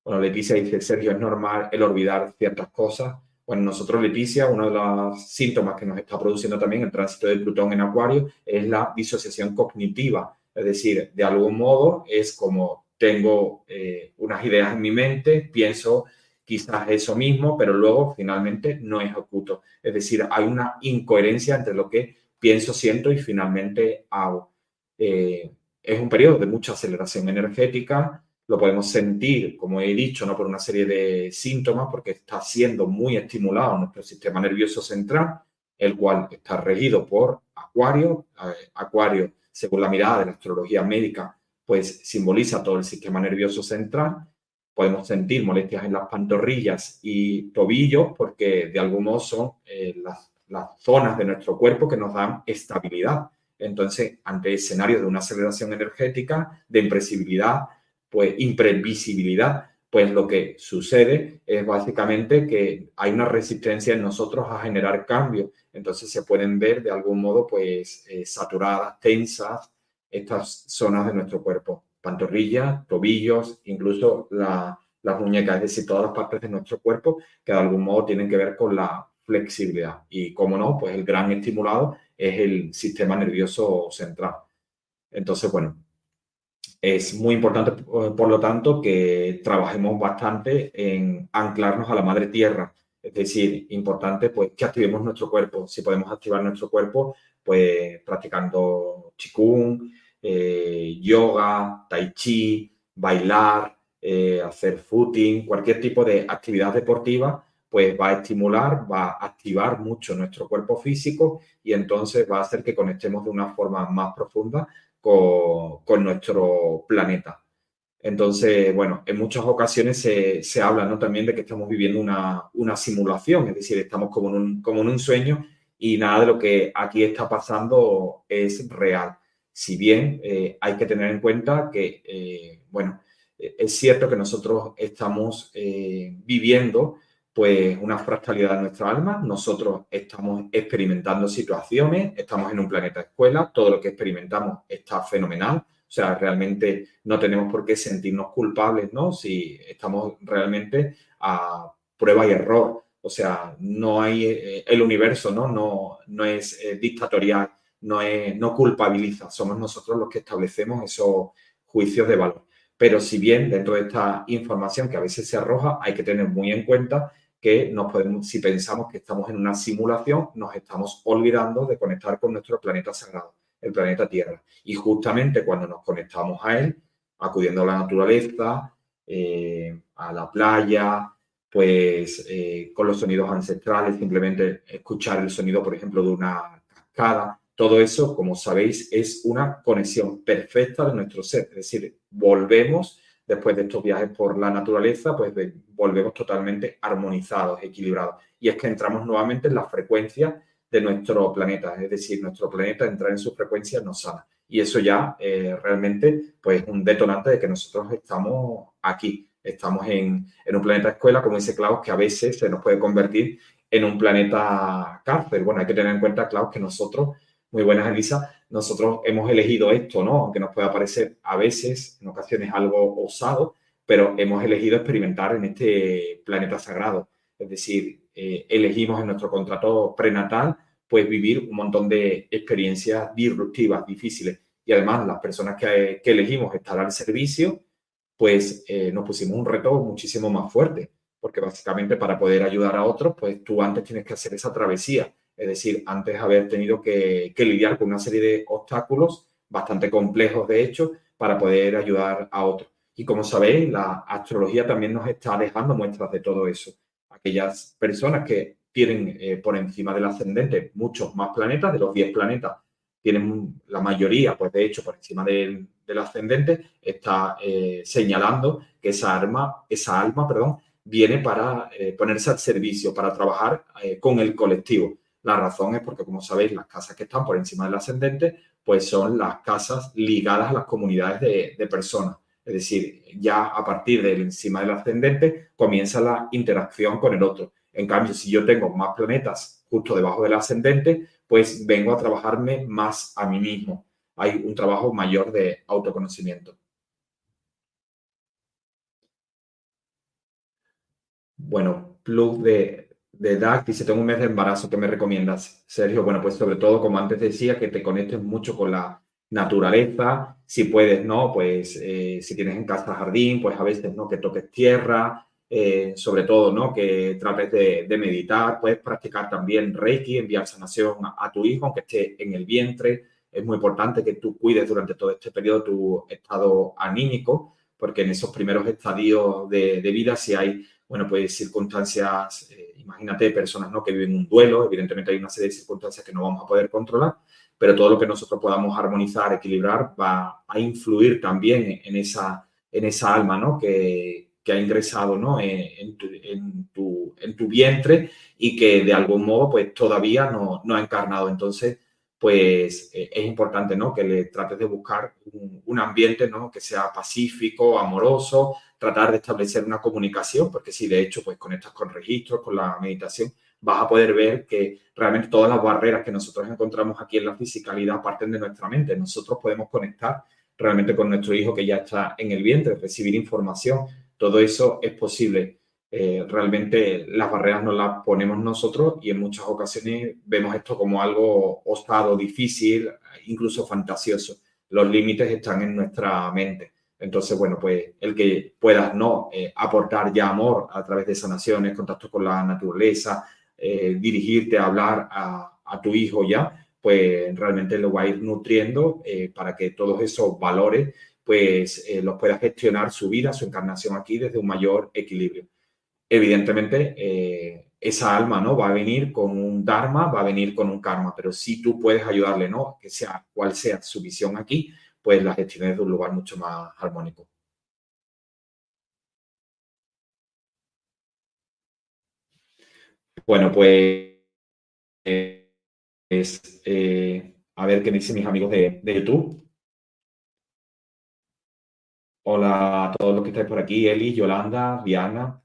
Bueno, Leticia dice, Sergio, es normal el olvidar ciertas cosas. Bueno, nosotros, Leticia, uno de los síntomas que nos está produciendo también el tránsito de Plutón en Acuario es la disociación cognitiva. Es decir, de algún modo es como tengo eh, unas ideas en mi mente, pienso quizás eso mismo, pero luego finalmente no ejecuto. Es decir, hay una incoherencia entre lo que pienso, siento y finalmente hago. Eh, es un periodo de mucha aceleración energética, lo podemos sentir, como he dicho, ¿no? por una serie de síntomas, porque está siendo muy estimulado nuestro sistema nervioso central, el cual está regido por Acuario. Acuario, según la mirada de la astrología médica, pues simboliza todo el sistema nervioso central. Podemos sentir molestias en las pantorrillas y tobillos, porque de algún modo son eh, las, las zonas de nuestro cuerpo que nos dan estabilidad. Entonces, ante escenarios de una aceleración energética, de impresibilidad, pues imprevisibilidad, pues lo que sucede es básicamente que hay una resistencia en nosotros a generar cambios. Entonces se pueden ver de algún modo pues eh, saturadas, tensas estas zonas de nuestro cuerpo, pantorrillas, tobillos, incluso las muñecas, es decir, todas las partes de nuestro cuerpo que de algún modo tienen que ver con la flexibilidad. Y como no, pues el gran estimulado es el sistema nervioso central. Entonces, bueno, es muy importante, por lo tanto, que trabajemos bastante en anclarnos a la madre tierra. Es decir, importante pues que activemos nuestro cuerpo. Si podemos activar nuestro cuerpo, pues practicando chikung, eh, yoga, tai chi, bailar, eh, hacer footing, cualquier tipo de actividad deportiva, pues va a estimular, va a activar mucho nuestro cuerpo físico y entonces va a hacer que conectemos de una forma más profunda con, nuestro planeta. Entonces, bueno, en muchas ocasiones se, habla ¿no? también de que estamos viviendo una, simulación, es decir, estamos como en, un, como en un sueño y nada de lo que aquí está pasando es real. Si bien eh, hay que tener en cuenta que, eh, bueno, es cierto que nosotros estamos eh, viviendo pues una fractalidad de nuestra alma, nosotros estamos experimentando situaciones, estamos en un planeta escuela, todo lo que experimentamos está fenomenal, o sea, realmente no tenemos por qué sentirnos culpables, ¿no? Si estamos realmente a prueba y error, o sea, no hay eh, el universo, ¿no? No, no es eh, dictatorial, no, es, no culpabiliza, somos nosotros los que establecemos esos juicios de valor. Pero si bien dentro de esta información que a veces se arroja, hay que tener muy en cuenta que nos podemos, si pensamos que estamos en una simulación, nos estamos olvidando de conectar con nuestro planeta sagrado, el planeta Tierra. Y justamente cuando nos conectamos a él, acudiendo a la naturaleza, eh, a la playa, pues eh, con los sonidos ancestrales, simplemente escuchar el sonido, por ejemplo, de una cascada, todo eso, como sabéis, es una conexión perfecta de nuestro ser. Es decir, volvemos después de estos viajes por la naturaleza, pues volvemos totalmente armonizados, equilibrados. Y es que entramos nuevamente en la frecuencia de nuestro planeta, es decir, nuestro planeta entrar en su frecuencia nos sana. Y eso ya eh, realmente, pues, un detonante de que nosotros estamos aquí, estamos en, en, un planeta escuela, como dice Klaus, que a veces se nos puede convertir en un planeta cárcel. Bueno, hay que tener en cuenta, Klaus, que nosotros muy buenas, Elisa. Nosotros hemos elegido esto, ¿no? Aunque nos pueda parecer a veces, en ocasiones, algo osado, pero hemos elegido experimentar en este planeta sagrado. Es decir, eh, elegimos en nuestro contrato prenatal, pues vivir un montón de experiencias disruptivas, difíciles. Y además, las personas que, elegimos estar al servicio, pues eh, nos pusimos un reto muchísimo más fuerte, porque básicamente para poder ayudar a otros, pues tú antes tienes que hacer esa travesía es decir, antes haber tenido que, lidiar con una serie de obstáculos bastante complejos, de hecho, para poder ayudar a otros. Y como sabéis, la astrología también nos está dejando muestras de todo eso. Aquellas personas que tienen eh, por encima del ascendente muchos más planetas, de los 10 planetas, tienen la mayoría, pues de hecho, por encima del, ascendente, está eh, señalando que esa arma, esa alma, perdón, viene para eh, ponerse al servicio, para trabajar con el colectivo. La razón es porque, como sabéis, las casas que están por encima del ascendente, pues son las casas ligadas a las comunidades de, personas. Es decir, ya a partir del encima del ascendente comienza la interacción con el otro. En cambio, si yo tengo más planetas justo debajo del ascendente, pues vengo a trabajarme más a mí mismo. Hay un trabajo mayor de autoconocimiento. Bueno, plus de de DAC dice, tengo un mes de embarazo, ¿qué me recomiendas, Sergio? Bueno, pues sobre todo, como antes decía, que te conectes mucho con la naturaleza, si puedes, ¿no? Pues eh, si tienes en casa jardín, pues a veces, ¿no? Que toques tierra, eh, sobre todo, ¿no? Que trates de, meditar, puedes practicar también Reiki, enviar sanación a, tu hijo, aunque esté en el vientre. Es muy importante que tú cuides durante todo este periodo tu estado anímico, porque en esos primeros estadios de, vida, si hay, bueno, pues circunstancias... Eh, imagínate personas ¿no? que viven un duelo, evidentemente hay una serie de circunstancias que no vamos a poder controlar, pero todo lo que nosotros podamos armonizar, equilibrar, va a influir también en esa, en esa alma ¿no? que, que ha ingresado ¿no? en, tu, en, tu, en, tu, vientre y que de algún modo pues todavía no, no ha encarnado. Entonces, pues eh, es importante ¿no? que le trates de buscar un, un ambiente ¿no? que sea pacífico, amoroso, tratar de establecer una comunicación, porque si de hecho pues conectas con registros, con la meditación, vas a poder ver que realmente todas las barreras que nosotros encontramos aquí en la fisicalidad parten de nuestra mente. Nosotros podemos conectar realmente con nuestro hijo que ya está en el vientre, recibir información, todo eso es posible. Eh, realmente las barreras no las ponemos nosotros y en muchas ocasiones vemos esto como algo osado, difícil, incluso fantasioso. Los límites están en nuestra mente. Entonces, bueno, pues el que puedas no eh, aportar ya amor a través de sanaciones, contacto con la naturaleza, eh, dirigirte a hablar a, tu hijo ya, pues realmente lo va a ir nutriendo para que todos esos valores pues los pueda gestionar su vida, su encarnación aquí desde un mayor equilibrio. Evidentemente, esa alma no va a venir con un dharma, va a venir con un karma, pero si tú puedes ayudarle, ¿no? Que sea cual sea su visión aquí, pues la gestión es de un lugar mucho más armónico. Bueno, pues eh, a ver qué dicen mis amigos de, de, YouTube. Hola a todos los que estáis por aquí, Eli, Yolanda, Diana.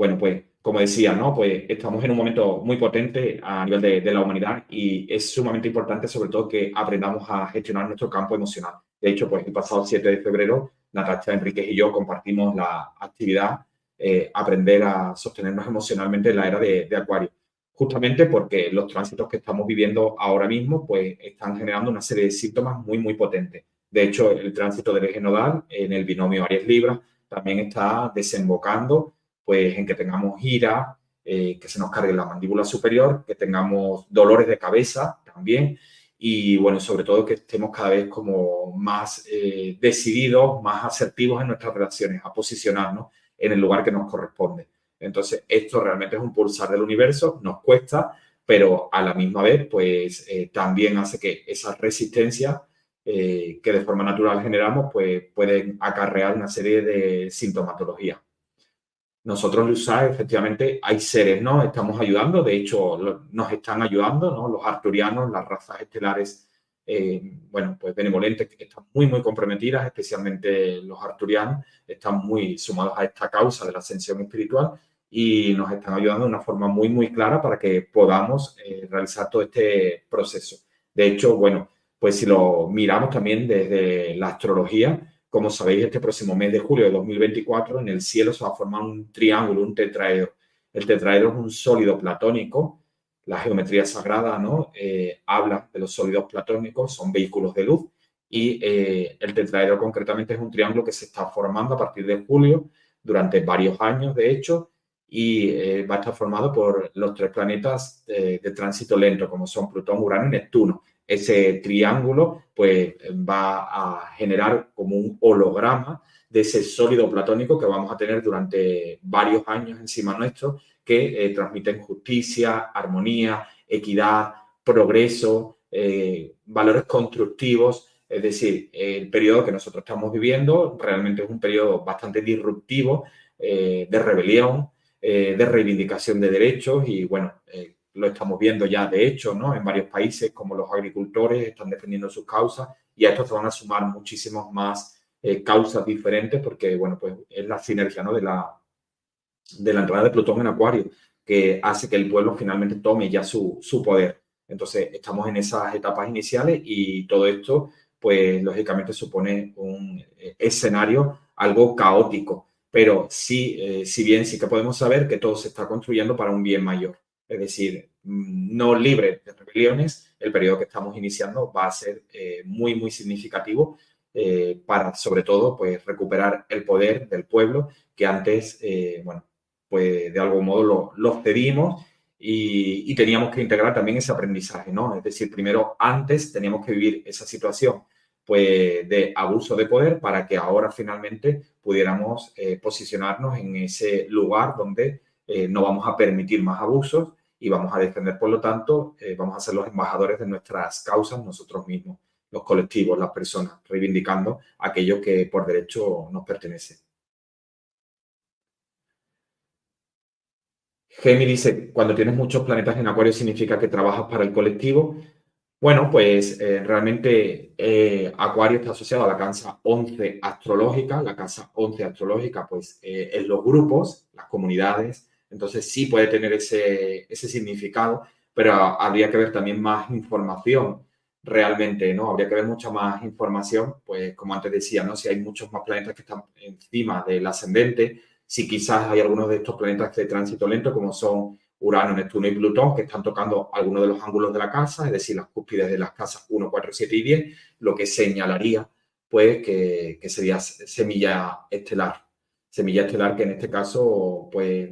Bueno, pues como decía, ¿no? Pues estamos en un momento muy potente a nivel de, de, la humanidad y es sumamente importante sobre todo que aprendamos a gestionar nuestro campo emocional. De hecho, pues el pasado 7 de febrero, Natacha Enríquez y yo compartimos la actividad eh, aprender a sostenernos emocionalmente en la era de, Acuario. Justamente porque los tránsitos que estamos viviendo ahora mismo pues están generando una serie de síntomas muy, muy potentes. De hecho, el tránsito del eje nodal en el binomio Aries-Libra también está desembocando pues en que tengamos ira, eh, que se nos cargue la mandíbula superior, que tengamos dolores de cabeza también y bueno, sobre todo que estemos cada vez como más eh, decididos, más asertivos en nuestras relaciones, a posicionarnos en el lugar que nos corresponde. Entonces, esto realmente es un pulsar del universo, nos cuesta, pero a la misma vez, pues eh, también hace que esas resistencias eh, que de forma natural generamos, pues pueden acarrear una serie de sintomatologías. Nosotros, Lusai, efectivamente, hay seres, ¿no? Estamos ayudando, de hecho, nos están ayudando, ¿no? Los arturianos, las razas estelares eh, bueno, pues benevolentes que están muy, muy comprometidas, especialmente los arturianos, están muy sumados a esta causa de la ascensión espiritual y nos están ayudando de una forma muy, muy clara para que podamos eh, realizar todo este proceso. De hecho, bueno, pues si lo miramos también desde la astrología, como sabéis, este próximo mes de julio de 2024 en el cielo se va a formar un triángulo, un tetraedro. El tetraedro es un sólido platónico la geometría sagrada ¿no? Eh, habla de los sólidos platónicos, son vehículos de luz, y eh, el tetraedro concretamente es un triángulo que se está formando a partir de julio, durante varios años, de hecho, y eh, va a estar formado por los tres planetas de, tránsito lento, como son Plutón, Urano y Neptuno. Ese triángulo, pues, va a generar como un holograma de ese sólido platónico que vamos a tener durante varios años encima nuestro que eh, transmiten justicia, armonía, equidad, progreso, eh, valores constructivos. Es decir, el periodo que nosotros estamos viviendo realmente es un periodo bastante disruptivo eh, de rebelión, de reivindicación de derechos y bueno, lo estamos viendo ya de hecho, ¿no? En varios países como los agricultores están defendiendo sus causas y a esto se van a sumar muchísimos más causas diferentes porque, bueno, pues es la sinergia, ¿no? De la, de la entrada de Plutón en Acuario, que hace que el pueblo finalmente tome ya su, su poder. Entonces, estamos en esas etapas iniciales y todo esto, pues lógicamente supone un eh, escenario algo caótico, pero sí, eh, si bien sí que podemos saber que todo se está construyendo para un bien mayor. Es decir, no libre de rebeliones, el periodo que estamos iniciando va a ser eh, muy, muy significativo para, sobre todo, pues recuperar el poder del pueblo que antes, bueno, pues de algún modo lo, cedimos y, teníamos que integrar también ese aprendizaje, ¿no? Es decir, primero, antes teníamos que vivir esa situación pues, de abuso de poder para que ahora finalmente pudiéramos eh, posicionarnos en ese lugar donde eh, no vamos a permitir más abusos y vamos a defender, por lo tanto, eh, vamos a ser los embajadores de nuestras causas nosotros mismos, los colectivos, las personas, reivindicando aquello que por derecho nos pertenece. Gemi dice, cuando tienes muchos planetas en Acuario significa que trabajas para el colectivo. Bueno, pues eh, realmente eh, Acuario está asociado a la casa 11 astrológica. La casa 11 astrológica, pues, eh, es los grupos, las comunidades. Entonces sí puede tener ese, ese significado, pero habría que ver también más información realmente, ¿no? Habría que ver mucha más información, pues como antes decía, ¿no? Si hay muchos más planetas que están encima del ascendente, si quizás hay algunos de estos planetas de tránsito lento, como son Urano, Neptuno y Plutón, que están tocando algunos de los ángulos de la casa, es decir, las cúspides de las casas 1, 4, 7 y 10, lo que señalaría pues que, sería semilla estelar. Semilla estelar que en este caso, pues,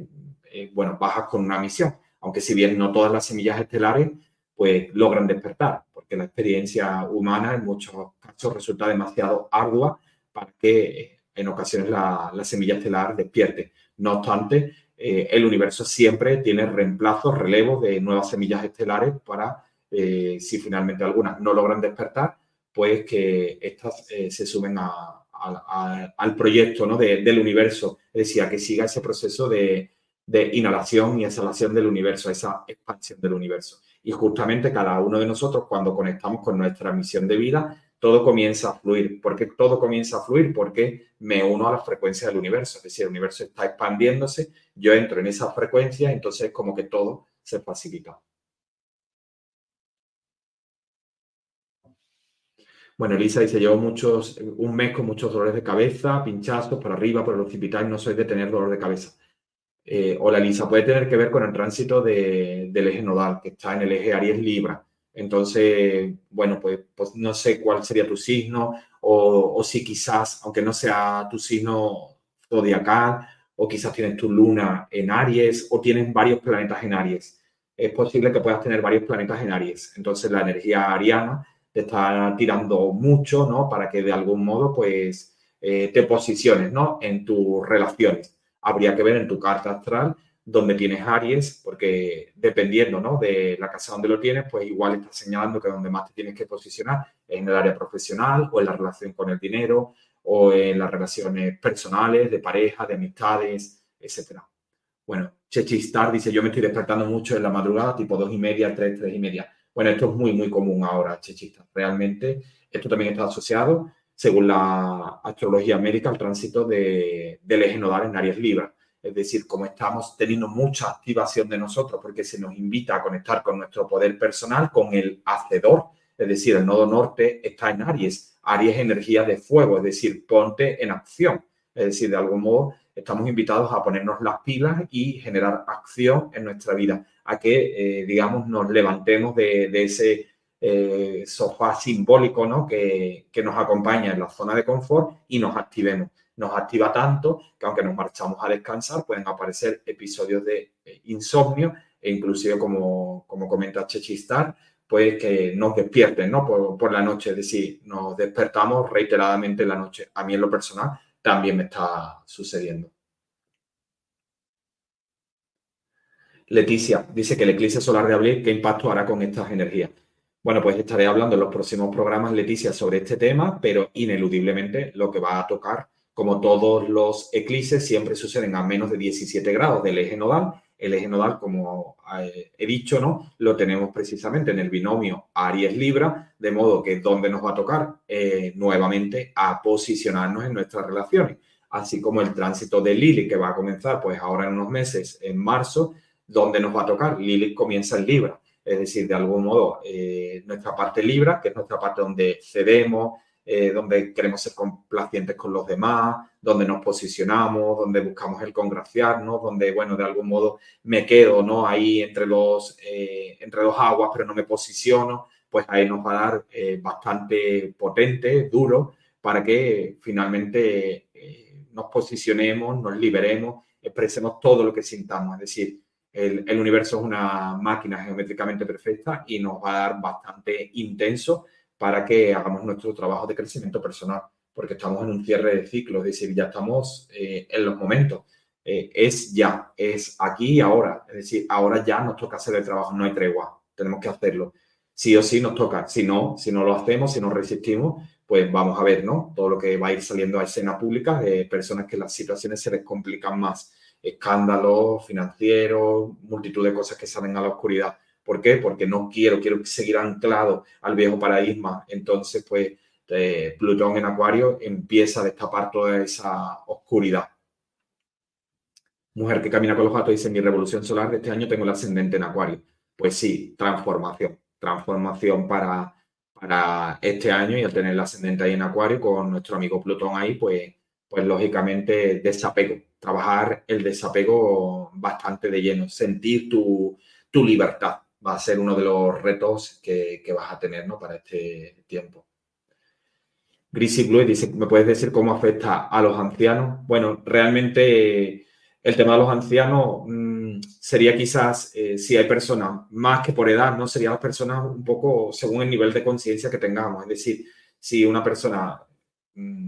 eh, bueno, bajas con una misión, aunque si bien no todas las semillas estelares, pues logran despertar, porque la experiencia humana en muchos casos resulta demasiado ardua para que en ocasiones la, semilla estelar despierte. No obstante, eh, el universo siempre tiene reemplazos, relevos de nuevas semillas estelares para, eh, si finalmente algunas no logran despertar, pues que estas se sumen al proyecto ¿no? del universo, es decir, a que siga ese proceso de, de inhalación y exhalación del universo, esa expansión del universo. Y justamente cada uno de nosotros, cuando conectamos con nuestra misión de vida, todo comienza a fluir. ¿Por qué todo comienza a fluir? Porque me uno a la frecuencia del universo. Es decir, el universo está expandiéndose, yo entro en esa frecuencia, entonces como que todo se facilita. Bueno, Elisa dice, llevo muchos, un mes con muchos dolores de cabeza, pinchazos por arriba, por el occipital, no soy de tener dolor de cabeza. Eh, o la lisa puede tener que ver con el tránsito del eje nodal, que está en el eje Aries Libra. Entonces, bueno, pues, pues no sé cuál sería tu signo, o, si quizás, aunque no sea tu signo zodiacal, o quizás tienes tu luna en Aries, o tienes varios planetas en Aries. Es posible que puedas tener varios planetas en Aries. Entonces, la energía ariana te está tirando mucho, ¿no? Para que de algún modo, pues, eh, te posiciones, ¿no? En tus relaciones habría que ver en tu carta astral donde tienes Aries, porque dependiendo ¿no? de la casa donde lo tienes, pues igual está señalando que donde más te tienes que posicionar es en el área profesional o en la relación con el dinero o en las relaciones personales, de pareja, de amistades, etc. Bueno, Chechistar dice, yo me estoy despertando mucho en la madrugada, tipo dos y media, tres, tres y media. Bueno, esto es muy, muy común ahora, Chechistar. Realmente, esto también está asociado según la astrología médica, el tránsito de, del eje nodal en Aries Libra. Es decir, como estamos teniendo mucha activación de nosotros porque se nos invita a conectar con nuestro poder personal, con el hacedor, es decir, el nodo norte está en Aries. Aries es energía de fuego, es decir, ponte en acción. Es decir, de algún modo estamos invitados a ponernos las pilas y generar acción en nuestra vida, a que, eh, digamos, nos levantemos de, de ese eh, sofá simbólico ¿no? que, nos acompaña en la zona de confort y nos activemos. Nos activa tanto que aunque nos marchamos a descansar, pueden aparecer episodios de eh, insomnio e inclusive, como, como comenta Chechistar, pues que nos despierten ¿no? por, por la noche, es decir, nos despertamos reiteradamente en la noche. A mí en lo personal también me está sucediendo. Leticia dice que el eclipse solar de abril, ¿qué impacto hará con estas energías? Bueno, pues estaré hablando en los próximos programas, Leticia, sobre este tema, pero ineludiblemente lo que va a tocar, como todos los eclipses, siempre suceden a menos de 17 grados del eje nodal. El eje nodal, como eh, he dicho, ¿no? Lo tenemos precisamente en el binomio Aries-Libra, de modo que donde nos va a tocar eh, nuevamente a posicionarnos en nuestras relaciones. Así como el tránsito de Lili, que va a comenzar pues ahora en unos meses, en marzo, donde nos va a tocar. Lili comienza en Libra es decir, de algún modo, eh, nuestra parte libra, que es nuestra parte donde cedemos, eh, donde queremos ser complacientes con los demás, donde nos posicionamos, donde buscamos el congraciarnos, donde, bueno, de algún modo me quedo, ¿no? Ahí entre los, eh, entre dos aguas, pero no me posiciono, pues ahí nos va a dar bastante potente, duro, para que finalmente nos posicionemos, nos liberemos, expresemos todo lo que sintamos, es decir, el, universo es una máquina geométricamente perfecta y nos va a dar bastante intenso para que hagamos nuestro trabajo de crecimiento personal, porque estamos en un cierre de ciclo, es decir, ya estamos eh, en los momentos. Eh, es ya, es aquí y ahora, es decir, ahora ya nos toca hacer el trabajo, no hay tregua, tenemos que hacerlo. Sí o sí nos toca, si no, si no lo hacemos, si no resistimos, pues vamos a ver, ¿no? Todo lo que va a ir saliendo a escena pública de personas que las situaciones se les complican más escándalos financieros, multitud de cosas que salen a la oscuridad. ¿Por qué? Porque no quiero, quiero seguir anclado al viejo paradigma. Entonces, pues, eh, Plutón en Acuario empieza a destapar toda esa oscuridad. Mujer que camina con los gatos dice, mi revolución solar de este año tengo el ascendente en Acuario. Pues sí, transformación. Transformación para, para este año y al tener el ascendente ahí en Acuario con nuestro amigo Plutón ahí, pues, pues lógicamente desapego trabajar el desapego bastante de lleno, sentir tu, libertad. Va a ser uno de los retos que, vas a tener ¿no? para este tiempo. Grisi Blue dice, ¿me puedes decir cómo afecta a los ancianos? Bueno, realmente el tema de los ancianos mm, sería quizás, eh, si hay personas más que por edad, ¿no? Serían las personas un poco según el nivel de conciencia que tengamos. Es decir, si una persona mm,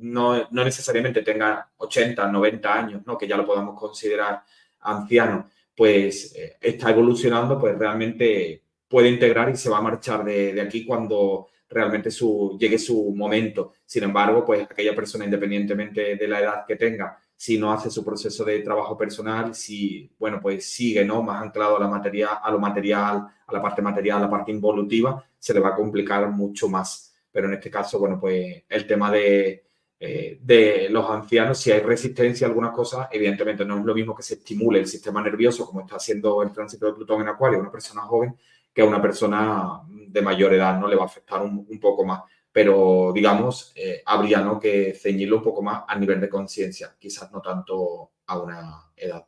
no, necesariamente tenga 80, 90 años, ¿no? que ya lo podamos considerar anciano, pues eh, está evolucionando, pues realmente puede integrar y se va a marchar de, aquí cuando realmente su, llegue su momento. Sin embargo, pues aquella persona, independientemente de la edad que tenga, si no hace su proceso de trabajo personal, si, bueno, pues sigue, ¿no? Más anclado a, la materia, a lo material, a la parte material, a la parte involutiva, se le va a complicar mucho más. Pero en este caso, bueno, pues el tema de, eh, de los ancianos, si hay resistencia a alguna cosa, evidentemente no es lo mismo que se estimule el sistema nervioso, como está haciendo el tránsito de Plutón en Acuario, una persona joven, que a una persona de mayor edad no le va a afectar un, un poco más pero digamos, eh, habría ¿no? que ceñirlo un poco más a nivel de conciencia, quizás no tanto a una edad.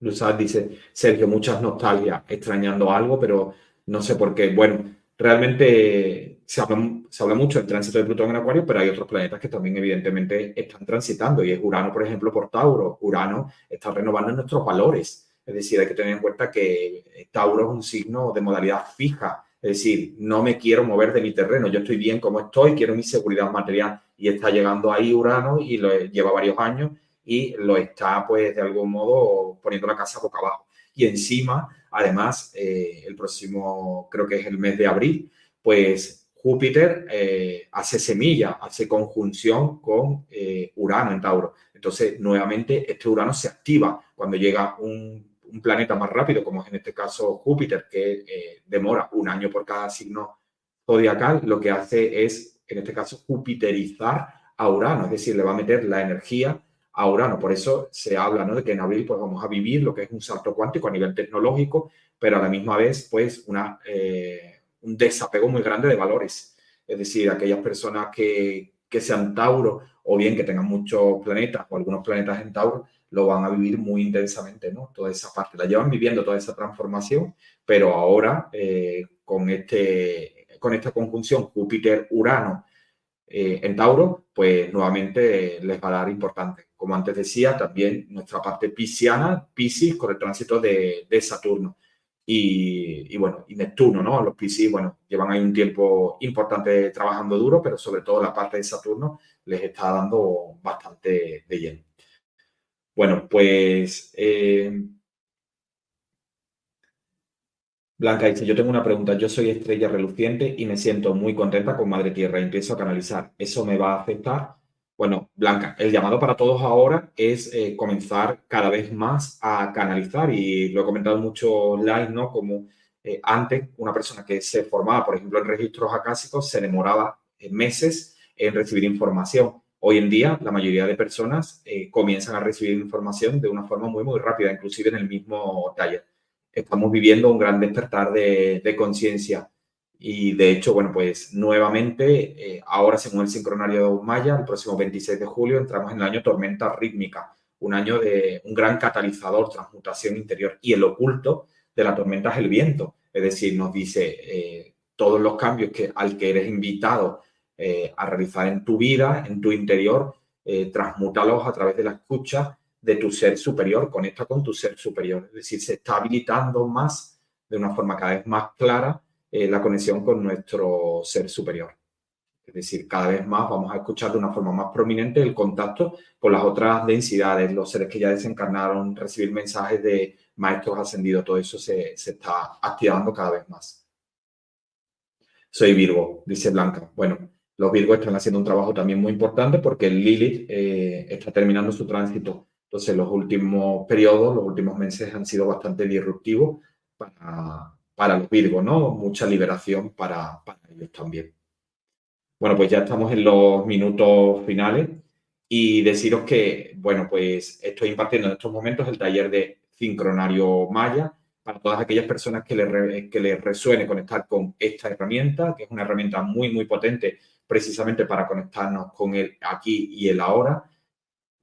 Luzad dice, Sergio, muchas nostalgias, extrañando algo, pero no sé por qué. Bueno, realmente se habla, mucho del tránsito de Plutón en Acuario, pero hay otros planetas que también evidentemente están transitando, y es Urano, por ejemplo, por Tauro. Urano está renovando nuestros valores. Es decir, hay que tener en cuenta que Tauro es un signo de modalidad fija, es decir, no me quiero mover de mi terreno, yo estoy bien como estoy, quiero mi seguridad material y está llegando ahí Urano y lo lleva varios años y lo está pues de algún modo poniendo la casa boca abajo. Y encima, además, eh, el próximo, creo que es el mes de abril, pues Júpiter eh, hace semilla, hace conjunción con eh, Urano en Tauro. Entonces, nuevamente, este Urano se activa cuando llega un planeta más rápido, como en este caso Júpiter, que eh, demora un año por cada signo zodiacal, lo que hace es, en este caso, jupiterizar a Urano, es decir, le va a meter la energía a Urano. Por eso se habla ¿no? de que en abril pues, vamos a vivir lo que es un salto cuántico a nivel tecnológico, pero a la misma vez pues, una, un desapego muy grande de valores. Es decir, aquellas personas que, que sean Tauro o bien que tengan muchos planetas o algunos planetas en Tauro, lo van a vivir muy intensamente, ¿no? Toda esa parte, la llevan viviendo toda esa transformación, pero ahora eh, con, este, con esta conjunción Júpiter-Urano eh, en Tauro, pues nuevamente les va a dar importante. Como antes decía, también nuestra parte pisciana, Piscis, con el tránsito de, Saturno. Y, bueno, y Neptuno, ¿no? Los Piscis, bueno, llevan ahí un tiempo importante trabajando duro, pero sobre todo la parte de Saturno les está dando bastante de lleno. Bueno, pues eh, Blanca dice, yo tengo una pregunta, yo soy estrella reluciente y me siento muy contenta con Madre Tierra empiezo a canalizar. ¿Eso me va a afectar? Bueno, Blanca, el llamado para todos ahora es eh, comenzar cada vez más a canalizar y lo he comentado mucho live, ¿no? Como eh, antes una persona que se formaba, por ejemplo, en registros acásicos, se demoraba meses en recibir información. Hoy en día, la mayoría de personas eh, comienzan a recibir información de una forma muy, muy rápida, inclusive en el mismo taller. Estamos viviendo un gran despertar de, conciencia y de hecho, bueno, pues nuevamente, eh, ahora según el sincronario Maya, el próximo 26 de julio entramos en el año tormenta rítmica, un año de un gran catalizador, transmutación interior y el oculto de la tormenta es el viento, es decir, nos dice eh, todos los cambios que, al que eres invitado eh, a realizar en tu vida, en tu interior, transmútalos a través de la escucha de tu ser superior, conecta con tu ser superior. Es decir, se está habilitando más, de una forma cada vez más clara, eh, la conexión con nuestro ser superior. Es decir, cada vez más vamos a escuchar de una forma más prominente el contacto con las otras densidades, los seres que ya desencarnaron, recibir mensajes de maestros ascendidos, todo eso se, se está activando cada vez más. Soy Virgo, dice Blanca. Bueno, los Virgos están haciendo un trabajo también muy importante porque Lilith eh, está terminando su tránsito. Entonces, los últimos periodos, los últimos meses han sido bastante disruptivos para, para los Virgos, ¿no? Mucha liberación para, para ellos también. Bueno, pues ya estamos en los minutos finales y deciros que, bueno, pues estoy impartiendo en estos momentos el taller de sincronario Maya para todas aquellas personas que les, que les resuene conectar con esta herramienta, que es una herramienta muy, muy potente precisamente para conectarnos con el aquí y el ahora,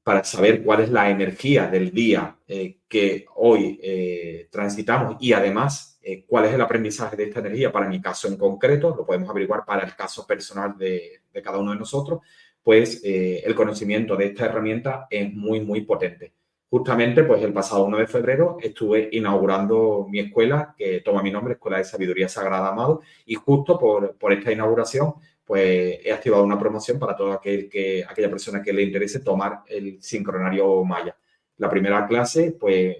para saber cuál es la energía del día eh, que hoy eh, transitamos y además eh, cuál es el aprendizaje de esta energía para mi caso en concreto, lo podemos averiguar para el caso personal de, de cada uno de nosotros, pues el conocimiento de esta herramienta es muy, muy potente. Justamente, pues el pasado 1 de febrero estuve inaugurando mi escuela, que toma mi nombre, Escuela de Sabiduría Sagrada Amado, y justo por, por esta inauguración pues he activado una promoción para toda aquel que, aquella persona que le interese tomar el sincronario Maya. La primera clase, pues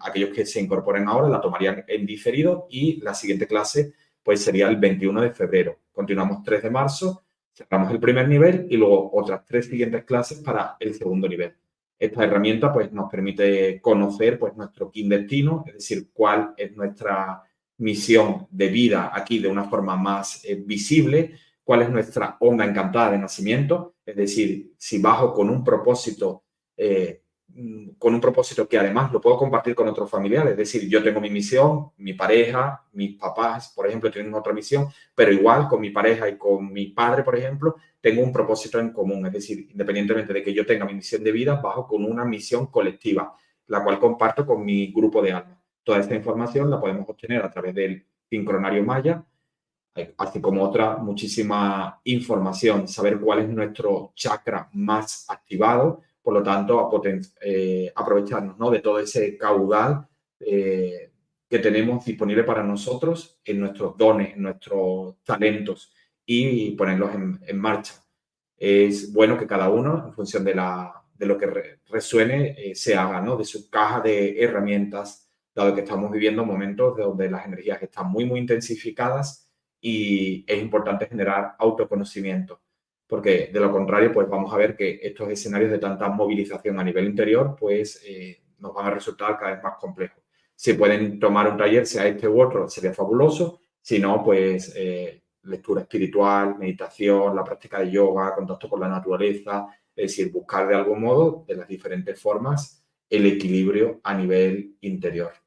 aquellos que se incorporen ahora la tomarían en diferido y la siguiente clase pues sería el 21 de febrero. Continuamos 3 de marzo, cerramos el primer nivel y luego otras tres siguientes clases para el segundo nivel. Esta herramienta pues, nos permite conocer pues, nuestro kin destino, es decir, cuál es nuestra misión de vida aquí de una forma más eh, visible, cuál es nuestra onda encantada de nacimiento, es decir, si bajo con un propósito eh, Mm, con un propósito que además lo puedo compartir con otros familiares. Es decir, yo tengo mi misión, mi pareja, mis papás, por ejemplo, tienen otra misión, pero igual con mi pareja y con mi padre, por ejemplo, tengo un propósito en común. Es decir, independientemente de que yo tenga mi misión de vida, bajo con una misión colectiva, la cual comparto con mi grupo de alma. Toda esta información la podemos obtener a través del sincronario Maya, así como otra muchísima información, saber cuál es nuestro chakra más activado, por lo tanto, eh, aprovecharnos ¿no? de todo ese caudal eh, que tenemos disponible para nosotros en nuestros dones, en nuestros talentos y ponerlos en, marcha. Es bueno que cada uno, en función de, la, de lo que resuene, eh, se haga ¿no? de su caja de herramientas, dado que estamos viviendo momentos donde las energías están muy, muy intensificadas y es importante generar autoconocimiento porque de lo contrario, pues vamos a ver que estos escenarios de tanta movilización a nivel interior, pues eh, nos van a resultar cada vez más complejos. Si pueden tomar un taller, sea este u otro, sería fabuloso. Si no, pues eh, lectura espiritual, meditación, la práctica de yoga, contacto con la naturaleza, es decir, buscar de algún modo, de las diferentes formas, el equilibrio a nivel interior.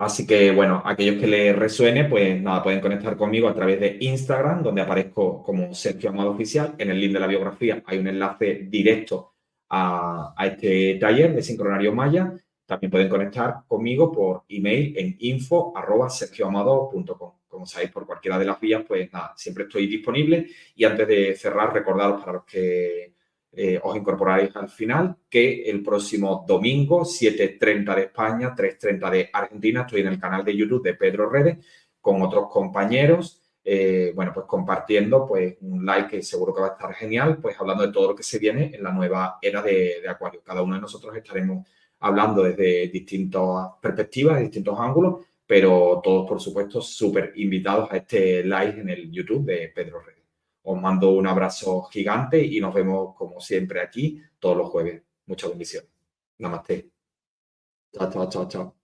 Así que, bueno, aquellos que les resuene, pues nada, pueden conectar conmigo a través de Instagram, donde aparezco como Sergio Amado Oficial. En el link de la biografía hay un enlace directo a, este taller de Sincronario Maya. También pueden conectar conmigo por email en info.sergioamado.com. Como sabéis, por cualquiera de las vías, pues nada, siempre estoy disponible. Y antes de cerrar, recordaros para los que eh, os incorporáis al final, que el próximo domingo, 7.30 de España, 3.30 de Argentina, estoy en el canal de YouTube de Pedro Redes con otros compañeros, eh, bueno, pues compartiendo pues un like que seguro que va a estar genial, pues hablando de todo lo que se viene en la nueva era de, de Acuario. Cada uno de nosotros estaremos hablando desde distintas perspectivas, distintos ángulos, pero todos, por supuesto, súper invitados a este live en el YouTube de Pedro Redes. Os mando un abrazo gigante y nos vemos como siempre aquí todos los jueves. Muchas bendiciones. Namaste. Chao, chao, chao, chao.